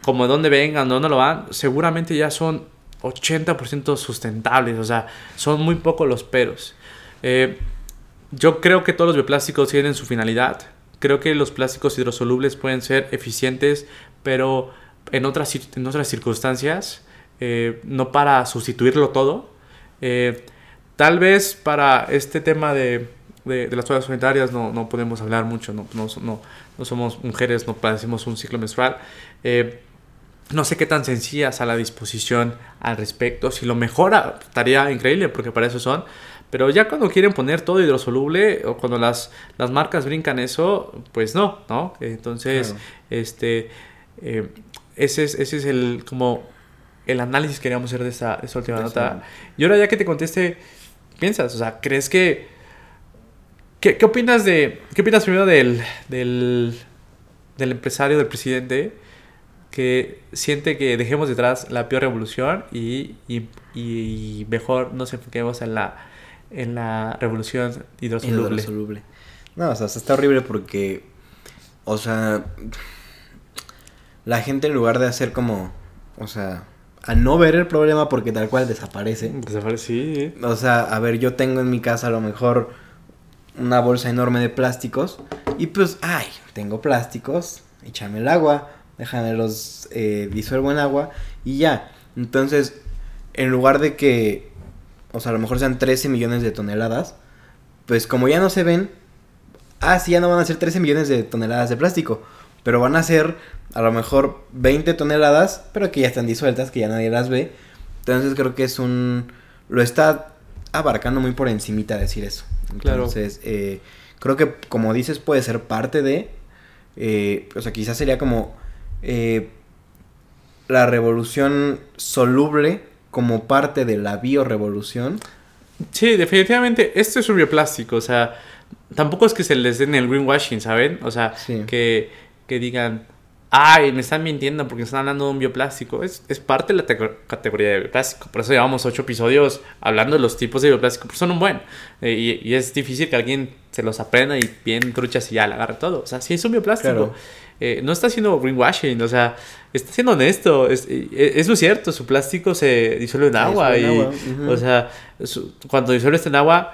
como de dónde vengan, dónde lo van, seguramente ya son 80% sustentables. O sea, son muy pocos los peros. Eh, yo creo que todos los bioplásticos tienen su finalidad. Creo que los plásticos hidrosolubles pueden ser eficientes, pero en otras, en otras circunstancias, eh, no para sustituirlo todo. Eh, tal vez para este tema de, de, las toallas sanitarias no, no, podemos hablar mucho, no, no, no, somos mujeres, no padecemos un ciclo menstrual. Eh, no sé qué tan sencillas a la disposición al respecto. Si lo mejora, estaría increíble porque para eso son. Pero ya cuando quieren poner todo hidrosoluble o cuando las, las marcas brincan eso, pues no, ¿no? Entonces, este, ese es, ese es el, como, el análisis que queríamos hacer de esta, última nota. Y ahora ya que te conteste, piensas, o sea, ¿crees que... ¿Qué, qué opinas de... ¿Qué opinas primero del, del, del empresario, del presidente, que siente que dejemos detrás la peor revolución y, y, y mejor nos enfoquemos en la, en la revolución hidrosoluble? hidrosoluble. No, o sea, está horrible porque, o sea, la gente en lugar de hacer como, o sea, a no ver el problema porque tal cual desaparece. Desaparece, sí. O sea, a ver, yo tengo en mi casa a lo mejor una bolsa enorme de plásticos y pues, ay, tengo plásticos, échame el agua, déjame los eh, disuelvo en agua y ya. Entonces, en lugar de que, o sea, a lo mejor sean 13 millones de toneladas, pues como ya no se ven, ah, sí, ya no van a ser 13 millones de toneladas de plástico, pero van a ser a lo mejor 20 toneladas, pero que ya están disueltas, que ya nadie las ve. Entonces creo que es un... Lo está abarcando muy por encimita decir eso. Entonces, eh, creo que como dices puede ser parte de... Eh, o sea, quizás sería como... Eh, la revolución soluble como parte de la biorevolución. Sí, definitivamente, esto es un bioplástico, o sea, tampoco es que se les den el greenwashing, ¿saben? O sea, que, que digan, ay, me están mintiendo porque están hablando de un bioplástico. Es, es parte de la categoría de bioplástico. Por eso llevamos ocho episodios hablando de los tipos de bioplástico. Pues son un buen. Eh, y, y, es difícil que alguien se los aprenda y bien truchas y ya le agarre todo. O sea, sí es un bioplástico. Eh, no está haciendo greenwashing, o sea, está siendo honesto. Es, es, muy cierto, su plástico se disuelve en agua. y, O sea, cuando disuelves en agua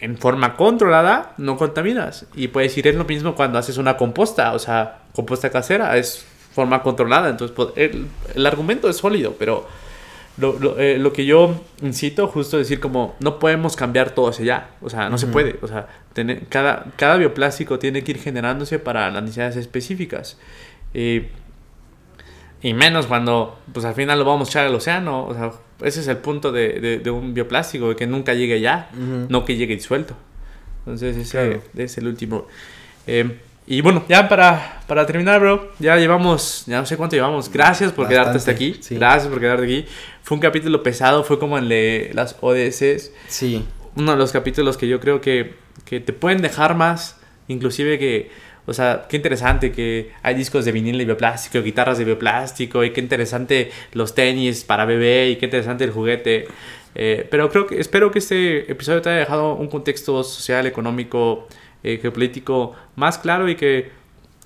en forma controlada, no contaminas. Y puedes ir es lo mismo cuando haces una composta, o sea, composta casera, es forma controlada. Entonces, pues, el, argumento es sólido, pero lo, lo, eh, lo que yo incito justo a decir como no podemos cambiar todo hacia allá, o sea, no se puede, o sea, tener, cada, cada bioplástico tiene que ir generándose para las necesidades específicas. Eh, y menos cuando, pues al final lo vamos a echar al océano, o sea, ese es el punto de, de- de un bioplástico, que nunca llegue allá, Ujú. no que llegue disuelto. Entonces ese Claro. es el último. Eh, y bueno, ya para, para terminar, bro, ya llevamos, ya no sé cuánto llevamos. Gracias por quedarte hasta Bastante, aquí. sí. Gracias por quedarte aquí. Fue un capítulo pesado, fue como el de las ODS. Sí. Uno de los capítulos que yo creo que, que te pueden dejar más, inclusive que, o sea, qué interesante que hay discos de vinil de bioplástico, guitarras de bioplástico, y qué interesante los tenis para bebé, y qué interesante el juguete. Eh, pero creo que, espero que este episodio te haya dejado un contexto social, económico, eh, geopolítico más claro y que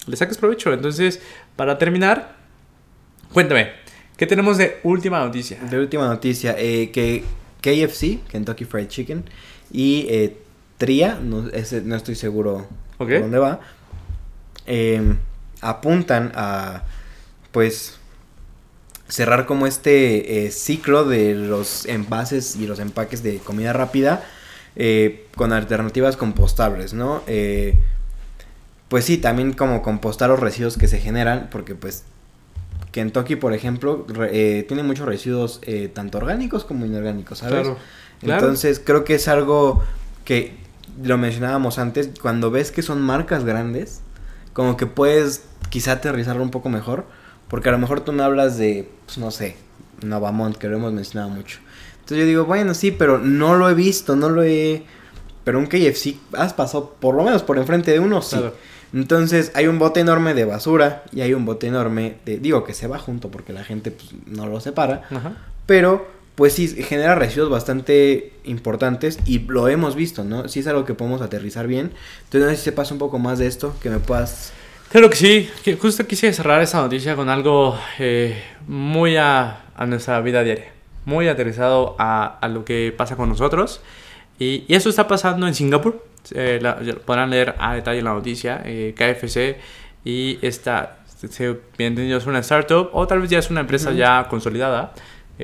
le saques provecho. Entonces, para terminar, cuéntame, ¿qué tenemos de última noticia? De última noticia, eh, que KFC, Kentucky Fried Chicken, y eh, Tria, no, ese no estoy seguro Ok. por dónde va, eh, apuntan a, pues, cerrar como este eh, ciclo de los envases y los empaques de comida rápida eh, con alternativas compostables, ¿no? Eh, pues sí, también como compostar los residuos que se generan, porque pues Kentucky, por ejemplo, re- eh, tiene muchos residuos tanto orgánicos como inorgánicos, ¿sabes? Claro, claro. Entonces creo que es algo que lo mencionábamos antes, cuando ves que son marcas grandes, como que puedes quizá aterrizarlo un poco mejor, porque a lo mejor tú me hablas de, pues no sé, Novamont, que lo hemos mencionado mucho. Entonces yo digo, bueno, sí, pero no lo he visto, no lo he... Pero un KFC, has pasado por lo menos por enfrente de uno, sí. Claro. Entonces hay un bote enorme de basura y hay un bote enorme de... Digo que se va junto porque la gente pues, no lo separa. Ajá. Pero, pues sí, genera residuos bastante importantes y lo hemos visto, ¿no? Sí es algo que podemos aterrizar bien. Entonces, no sé si sepas un poco más de esto, que me puedas... Claro que sí, justo quise cerrar esta noticia con algo eh, muy a, a nuestra vida diaria, muy aterrizado a, a lo que pasa con nosotros. Y, y eso está pasando en Singapur. Eh, la- podrán leer a detalle la noticia, eh, KFC. Y esta, se bien entendido, es una startup o tal vez ya es una empresa ya consolidada.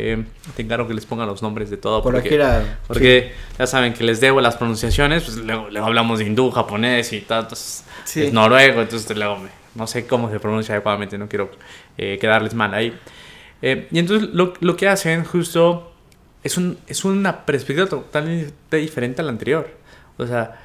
Eh, te encargo que les pongan los nombres de todo. Por porque- aquí era... porque ya saben que les debo las pronunciaciones, pues luego, luego hablamos de hindú, japonés y tal, entonces Sí. es noruego, entonces luego me- no sé cómo se pronuncia adecuadamente, no quiero eh, quedarles mal ahí. Eh, y entonces lo, lo que hacen justo es, un, es una perspectiva totalmente diferente a la anterior. O sea,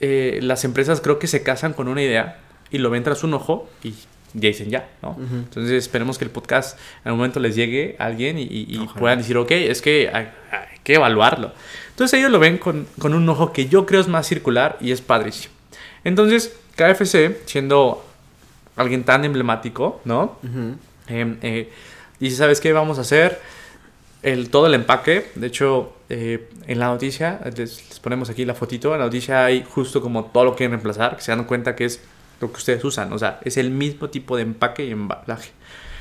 eh, las empresas creo que se casan con una idea y lo ven tras un ojo y ya dicen ya, ¿no? Entonces esperemos que el podcast en algún momento les llegue a alguien y, y- y Ojalá. puedan decir, ok, es que hay, hay que evaluarlo. Entonces ellos lo ven con, con un ojo que yo creo es más circular y es padrísimo. Entonces KFC, siendo alguien tan emblemático, ¿no? Eh, eh, dice, ¿sabes qué vamos a hacer? El, todo el empaque, de hecho, eh, en la noticia, les, les ponemos aquí la fotito, en la noticia hay justo como todo lo que quieren reemplazar, que se dan cuenta que es lo que ustedes usan, o sea, es el mismo tipo de empaque y embalaje.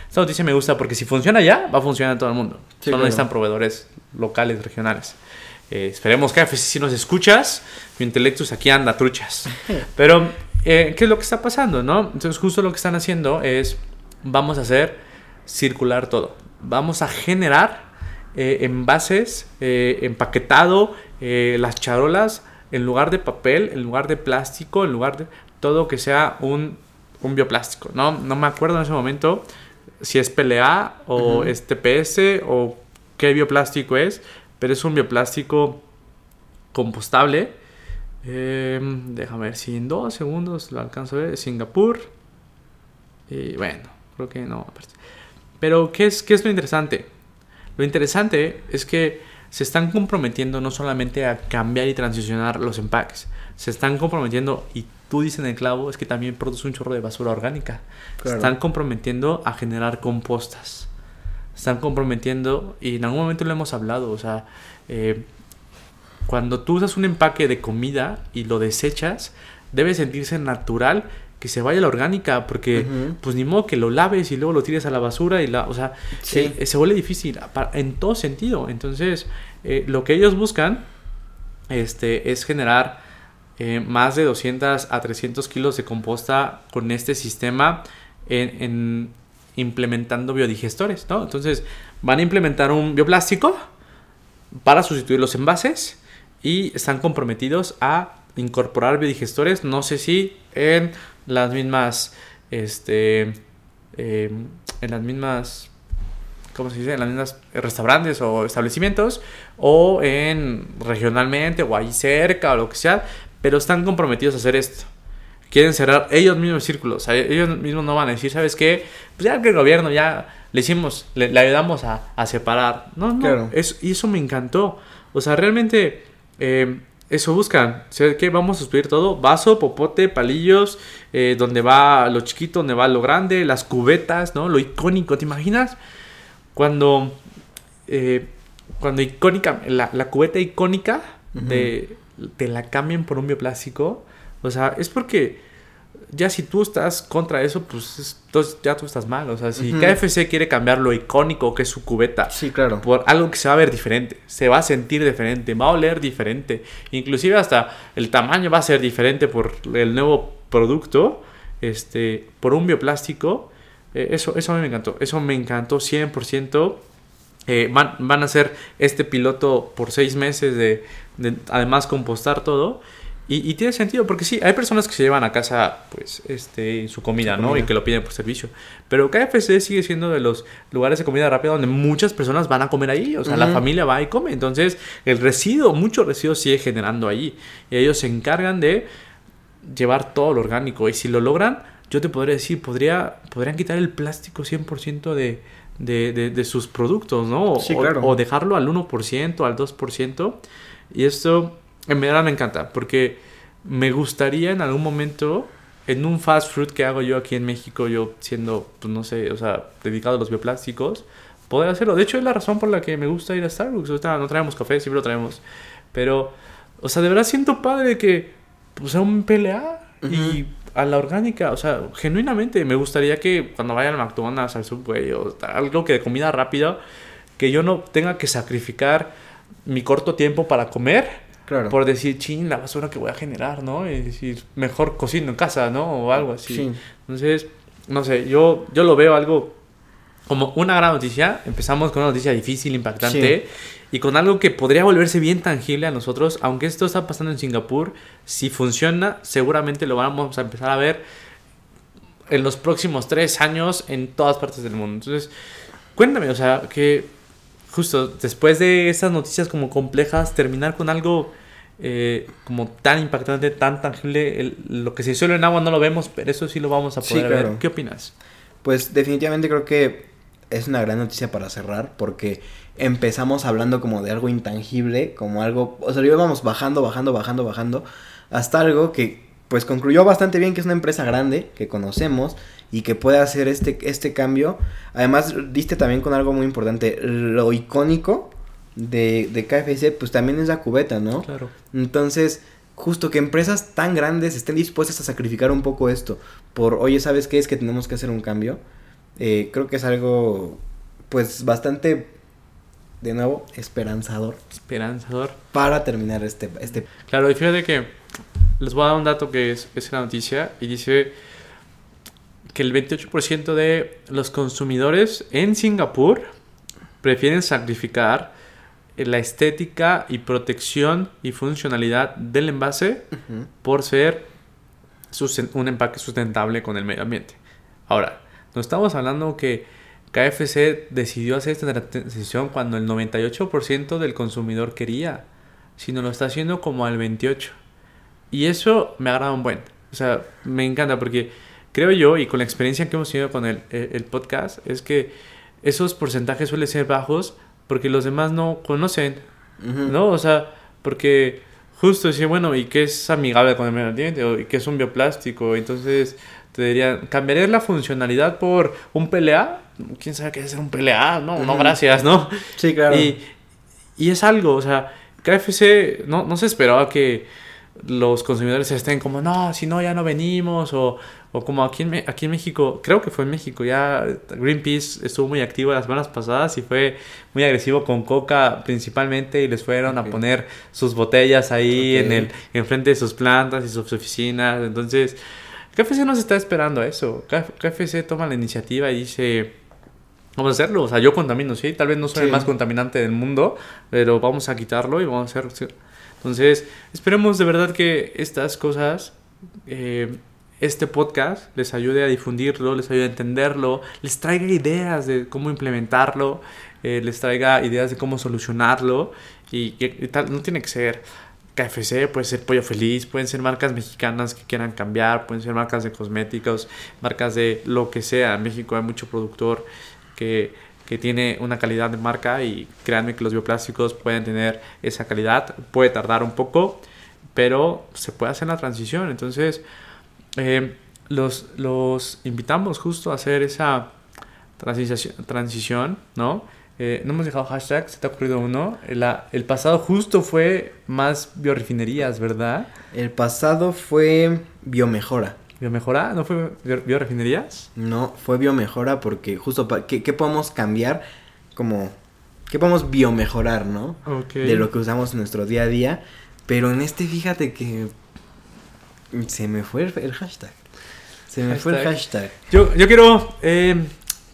Esta noticia me gusta porque si funciona ya, va a funcionar en todo el mundo. Sí, Solo claro. necesitan proveedores locales, regionales. Eh, esperemos que si nos escuchas, mi intelectus aquí anda truchas. Pero, eh, ¿qué es lo que está pasando, no? Entonces, justo lo que están haciendo es, vamos a hacer circular todo. Vamos a generar eh, envases, eh, empaquetado, eh, las charolas, en lugar de papel, en lugar de plástico, en lugar de todo que sea un, un bioplástico, ¿no? No me acuerdo en ese momento si es PLA o Ujú. es TPS o qué bioplástico es, pero es un bioplástico compostable. Eh, déjame ver si en dos segundos lo alcanzo a ver. Singapur. Y bueno, creo que no. Pero, ¿qué es, ¿qué es lo interesante? Lo interesante es que se están comprometiendo no solamente a cambiar y transicionar los empaques, se están comprometiendo, y tú dices en el clavo, es que también produce un chorro de basura orgánica. Claro. están comprometiendo a generar compostas. Están comprometiendo, y en algún momento lo hemos hablado, o sea, eh, cuando tú usas un empaque de comida y lo desechas, debe sentirse natural que se vaya la orgánica, porque Ujú. pues ni modo que lo laves y luego lo tires a la basura y la, o sea, Sí. se, se vuelve difícil en todo sentido. Entonces, eh, lo que ellos buscan este, es generar eh, más de 200 a 300 kilos de composta con este sistema en, en, implementando biodigestores, ¿no? Entonces van a implementar un bioplástico para sustituir los envases y están comprometidos a incorporar biodigestores, no sé si en las mismas, este, em, en las mismas, ¿cómo se dice? En las mismas restaurantes o establecimientos o en regionalmente o ahí cerca o lo que sea, pero están comprometidos a hacer esto. Quieren cerrar ellos mismos círculos, ellos mismos no van a decir, ¿sabes qué? Pues ya que el gobierno ya le hicimos, le, ayudamos a, a, separar. No, no, y eso me encantó. O sea, realmente eh, eso buscan. ¿Sabes qué? Vamos a sustituir todo. Vaso, popote, palillos, eh, donde va lo chiquito, donde va lo grande, las cubetas, ¿no? Lo icónico, ¿te imaginas? Cuando, eh, cuando icónica, la, la cubeta icónica de, te la cambien por un bioplástico. O sea, es porque ya si tú estás contra eso, pues entonces ya tú estás mal. O sea, si KFC quiere cambiar lo icónico que es su cubeta sí, claro. por algo que se va a ver diferente, se va a sentir diferente, va a oler diferente, inclusive hasta el tamaño va a ser diferente por el nuevo producto, este, por un bioplástico, eh, eso, eso a mí me encantó, eso me encantó 100%. Eh, van, van, a hacer este piloto por seis meses de, de además compostar todo. Y, tiene sentido, porque sí, hay personas que se llevan a casa, pues, este, su comida, ¿no? Y que lo piden por servicio. Pero KFC sigue siendo de los lugares de comida rápida donde muchas personas van a comer ahí. O sea, la familia va y come. Entonces, el residuo, mucho residuo sigue generando ahí. Y ellos se encargan de llevar todo lo orgánico. Y si lo logran, yo te podría decir, podría, podrían quitar el plástico 100% de, de, de, sus productos, ¿no? Sí, claro. o dejarlo al 1%, al 2%. Y esto en verdad me encanta, porque me gustaría en algún momento, en un fast food que hago yo aquí en México, yo siendo, pues no sé, o sea, dedicado a los bioplásticos, poder hacerlo. De hecho, es la razón por la que me gusta ir a Starbucks. O sea, no traemos café, siempre lo traemos. Pero, o sea, de verdad siento padre que pues, sea un PLA y a la orgánica. O sea, genuinamente me gustaría que cuando vaya al McDonald's, al Subway o algo que de comida rápida, que yo no tenga que sacrificar mi corto tiempo para comer por decir, ching, la basura que voy a generar, ¿no? Y decir, mejor cocino en casa, ¿no? O algo así. Entonces, no sé, yo, yo lo veo algo como una gran noticia. Empezamos con una noticia difícil, impactante. Y con algo que podría volverse bien tangible a nosotros. Aunque esto está pasando en Singapur, si funciona, seguramente lo vamos a empezar a ver en los próximos tres años en todas partes del mundo. Entonces, cuéntame, o sea, que justo después de esas noticias como complejas, terminar con algo eh, como tan impactante, tan tangible. lo que se suele en agua no lo vemos, pero eso sí lo vamos a poder ver. ¿Qué opinas? Pues definitivamente creo que es una gran noticia para cerrar porque empezamos hablando como de algo intangible, como algo, o sea, íbamos bajando, bajando, bajando, bajando, hasta algo que pues concluyó bastante bien que es una empresa grande, que conocemos y que puede hacer este, este cambio. Además, diste también con algo muy importante, lo icónico de, de KFC, pues también es la cubeta, ¿no? Claro. Entonces, justo que empresas tan grandes estén dispuestas a sacrificar un poco esto por, oye, ¿sabes qué? Es que tenemos que hacer un cambio. Eh, creo que es algo, pues, bastante, de nuevo, esperanzador. Esperanzador. Para terminar este... este... Claro, y fíjate que les voy a dar un dato que es, es la noticia y dice que el 28% de los consumidores en Singapur prefieren sacrificar la estética y protección y funcionalidad del envase por ser un empaque sustentable con el medio ambiente. Ahora, no estamos hablando que KFC decidió hacer esta decisión cuando el 98% del consumidor quería, sino lo está haciendo como al 28%. Y eso me agrada un buen. O sea, me encanta porque creo yo, y con la experiencia que hemos tenido con el, el podcast, es que esos porcentajes suelen ser bajos porque los demás no conocen, ¿no? O sea, porque justo decir, bueno, ¿y qué es amigable con el medio ambiente? ¿Y qué es un bioplástico? Entonces te dirían, ¿cambiarías la funcionalidad por un PLA? ¿Quién sabe qué es un PLA? No, no, gracias, ¿no? Sí, claro. Y, y es algo, o sea, KFC no, no se esperaba que los consumidores estén como, no, si no, ya no venimos, o, o como aquí en, aquí en México, creo que fue en México, ya Greenpeace estuvo muy activo las semanas pasadas y fue muy agresivo con Coca principalmente y les fueron a poner sus botellas ahí en el enfrente de sus plantas y sus oficinas. Entonces, KFC no se está esperando a eso. KFC toma la iniciativa y dice, vamos a hacerlo. O sea, yo contamino, sí, tal vez no soy Sí. el más contaminante del mundo, pero vamos a quitarlo y vamos a hacer... Entonces, esperemos de verdad que estas cosas, eh, este podcast, les ayude a difundirlo, les ayude a entenderlo, les traiga ideas de cómo implementarlo, eh, les traiga ideas de cómo solucionarlo y, que- y tal. No tiene que ser KFC, puede ser Pollo Feliz, pueden ser marcas mexicanas que quieran cambiar, pueden ser marcas de cosméticos, marcas de lo que sea. En México hay mucho productor que, que tiene una calidad de marca y créanme que los bioplásticos pueden tener esa calidad, puede tardar un poco, pero se puede hacer la transición. Entonces, eh, los, los invitamos justo a hacer esa transición, transición ¿no? Eh, no hemos dejado hashtag, se te ha ocurrido uno. El, el pasado justo fue más biorefinerías, ¿verdad? El pasado fue biomejora. ¿Biomejora? ¿No fue bio- biorefinerías? No, fue biomejora porque justo, pa- ¿qué, qué podemos cambiar? Como, ¿qué podemos biomejorar, no? Ok. De lo que usamos en nuestro día a día. Pero en este, fíjate que se me fue el, el hashtag. Se me fue el hashtag. Yo, yo quiero eh,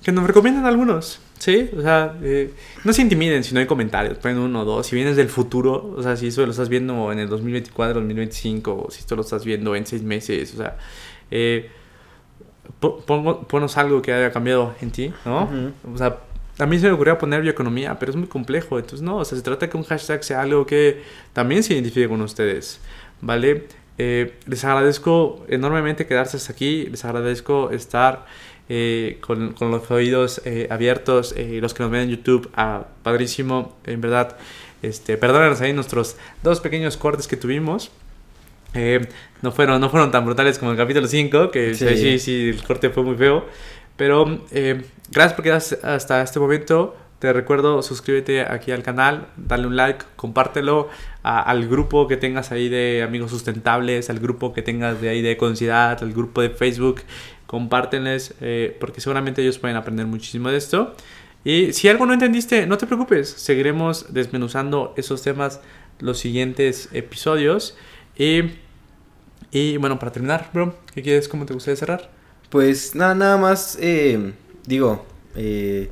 que nos recomienden algunos. Sí, o sea, eh, no se intimiden si no hay comentarios, ponen uno o dos. Si vienes del futuro, o sea, si eso lo estás viendo en el 2024, 2025, o si esto lo estás viendo en seis meses, o sea, eh, pongo- ponos algo que haya cambiado en ti, ¿no? Ujú. O sea, a mí se me ocurrió poner bioeconomía, pero es muy complejo. Entonces, no, o sea, se trata de que un hashtag sea algo que también se identifique con ustedes, ¿vale? Eh, les agradezco enormemente quedarse hasta aquí. Les agradezco estar eh, con, con los oídos eh, abiertos. eh, los que nos ven en YouTube, ah, padrísimo. En verdad, este, perdónenos ahí nuestros dos pequeños cortes que tuvimos. Eh, no, fueron, no fueron tan brutales como el capítulo 5, que sí. Sí. sí, el corte fue muy feo. Pero eh, gracias por quedar hasta este momento. Te recuerdo, suscríbete aquí al canal, dale un like, compártelo a- al grupo que tengas ahí de amigos sustentables, al grupo que tengas de ahí de Economicidad, al grupo de Facebook. Compártenles eh, porque seguramente ellos pueden aprender muchísimo de esto. Y si algo no entendiste, no te preocupes, seguiremos desmenuzando esos temas los siguientes episodios. Y, y bueno, para terminar, bro, ¿qué quieres? ¿Cómo te gustaría cerrar? Pues nada, nada más, eh, digo, eh,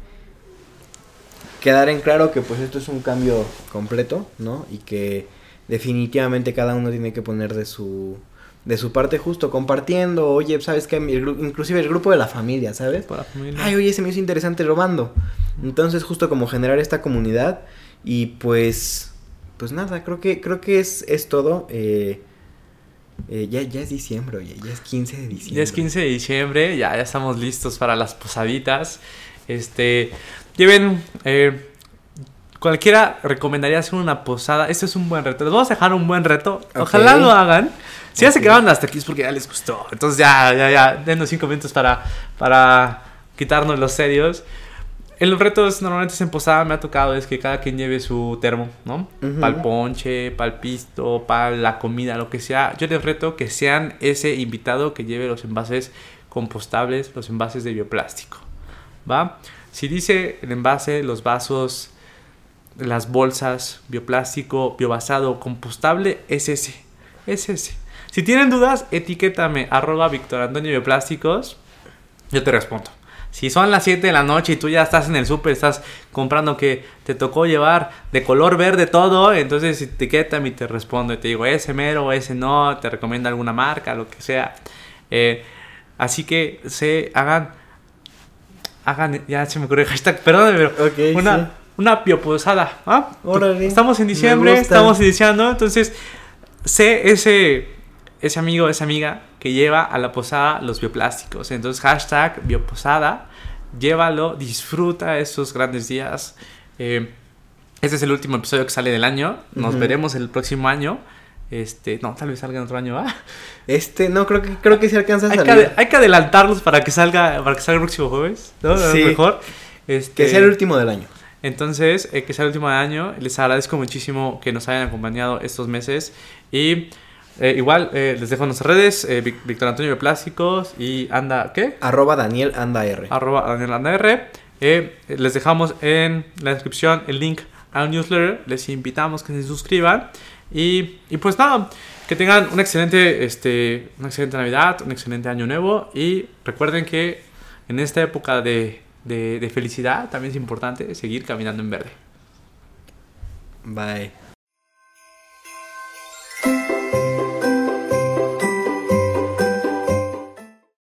quedar en claro que pues esto es un cambio completo, ¿no? Y que definitivamente cada uno tiene que poner de su, de su parte justo, compartiendo, oye, ¿sabes gru- inclusive el grupo de la familia, ¿sabes? Para familia. Ay, oye, se me hizo interesante robando. Entonces, justo como generar esta comunidad y pues, pues nada, creo que, creo que es, es todo. Eh, eh, ya, ya es diciembre, oye, ya es 15 de diciembre. Ya es 15 de diciembre, ya, ya estamos listos para las posaditas. Este, lleven, eh, cualquiera recomendaría hacer una posada. Este es un buen reto. Les vamos a dejar un buen reto. Ojalá lo hagan. Si ya se quedaron hasta aquí es porque ya les gustó. Entonces ya, ya, ya, denos 5 minutos para, para quitarnos los serios. En los retos normalmente en posada, me ha tocado es que cada quien lleve su termo, ¿no? Ujú. Para el ponche, para el pisto, para la comida, lo que sea. Yo les reto que sean ese invitado que lleve los envases compostables, los envases de bioplástico, ¿va? Si dice el envase, los vasos, las bolsas, bioplástico, biobasado, compostable, es ese, es ese. Si tienen dudas, etiquétame, arroba Víctor Antonio Bioplásticos, yo te respondo. Si son las 7 de la noche y tú ya estás en el súper, estás comprando que te tocó llevar de color verde todo, entonces etiquétame y te respondo y te digo, ese mero, ese no, te recomiendo alguna marca, lo que sea. Eh, así que se hagan, hagan, ya se me ocurrió el hashtag, perdóname, pero una, sí. una bioposada. ¿ah? Órale, Estamos en diciembre, gusta. estamos iniciando, entonces sé ese, ese amigo, esa amiga que lleva a la posada los bioplásticos. Entonces, hashtag bioposada, llévalo, disfruta estos grandes días. Eh, este es el último episodio que sale del año. Nos veremos el próximo año. Este, no, tal vez salga en otro año, ¿ah? Este, no, creo que, creo que sí alcanza a Hay que, salir. ade- hay que adelantarlos para que salga, para que salga el próximo jueves, mejor. Este, Que sea el último del año. entonces, eh, que sea el último de año. Les agradezco muchísimo que nos hayan acompañado estos meses. Y eh, igual eh, les dejo nuestras redes: eh, Víctor Antonio Bioplásticos y anda, ¿qué? Arroba Daniel Anda R. Arroba Daniel Anda R. Eh, les dejamos en la descripción el link al newsletter. Les invitamos que se suscriban. Y, y pues nada, Que tengan un excelente, este, una excelente Navidad, un excelente Año Nuevo y recuerden que en esta época de, de, de felicidad también es importante seguir caminando en verde. Bye.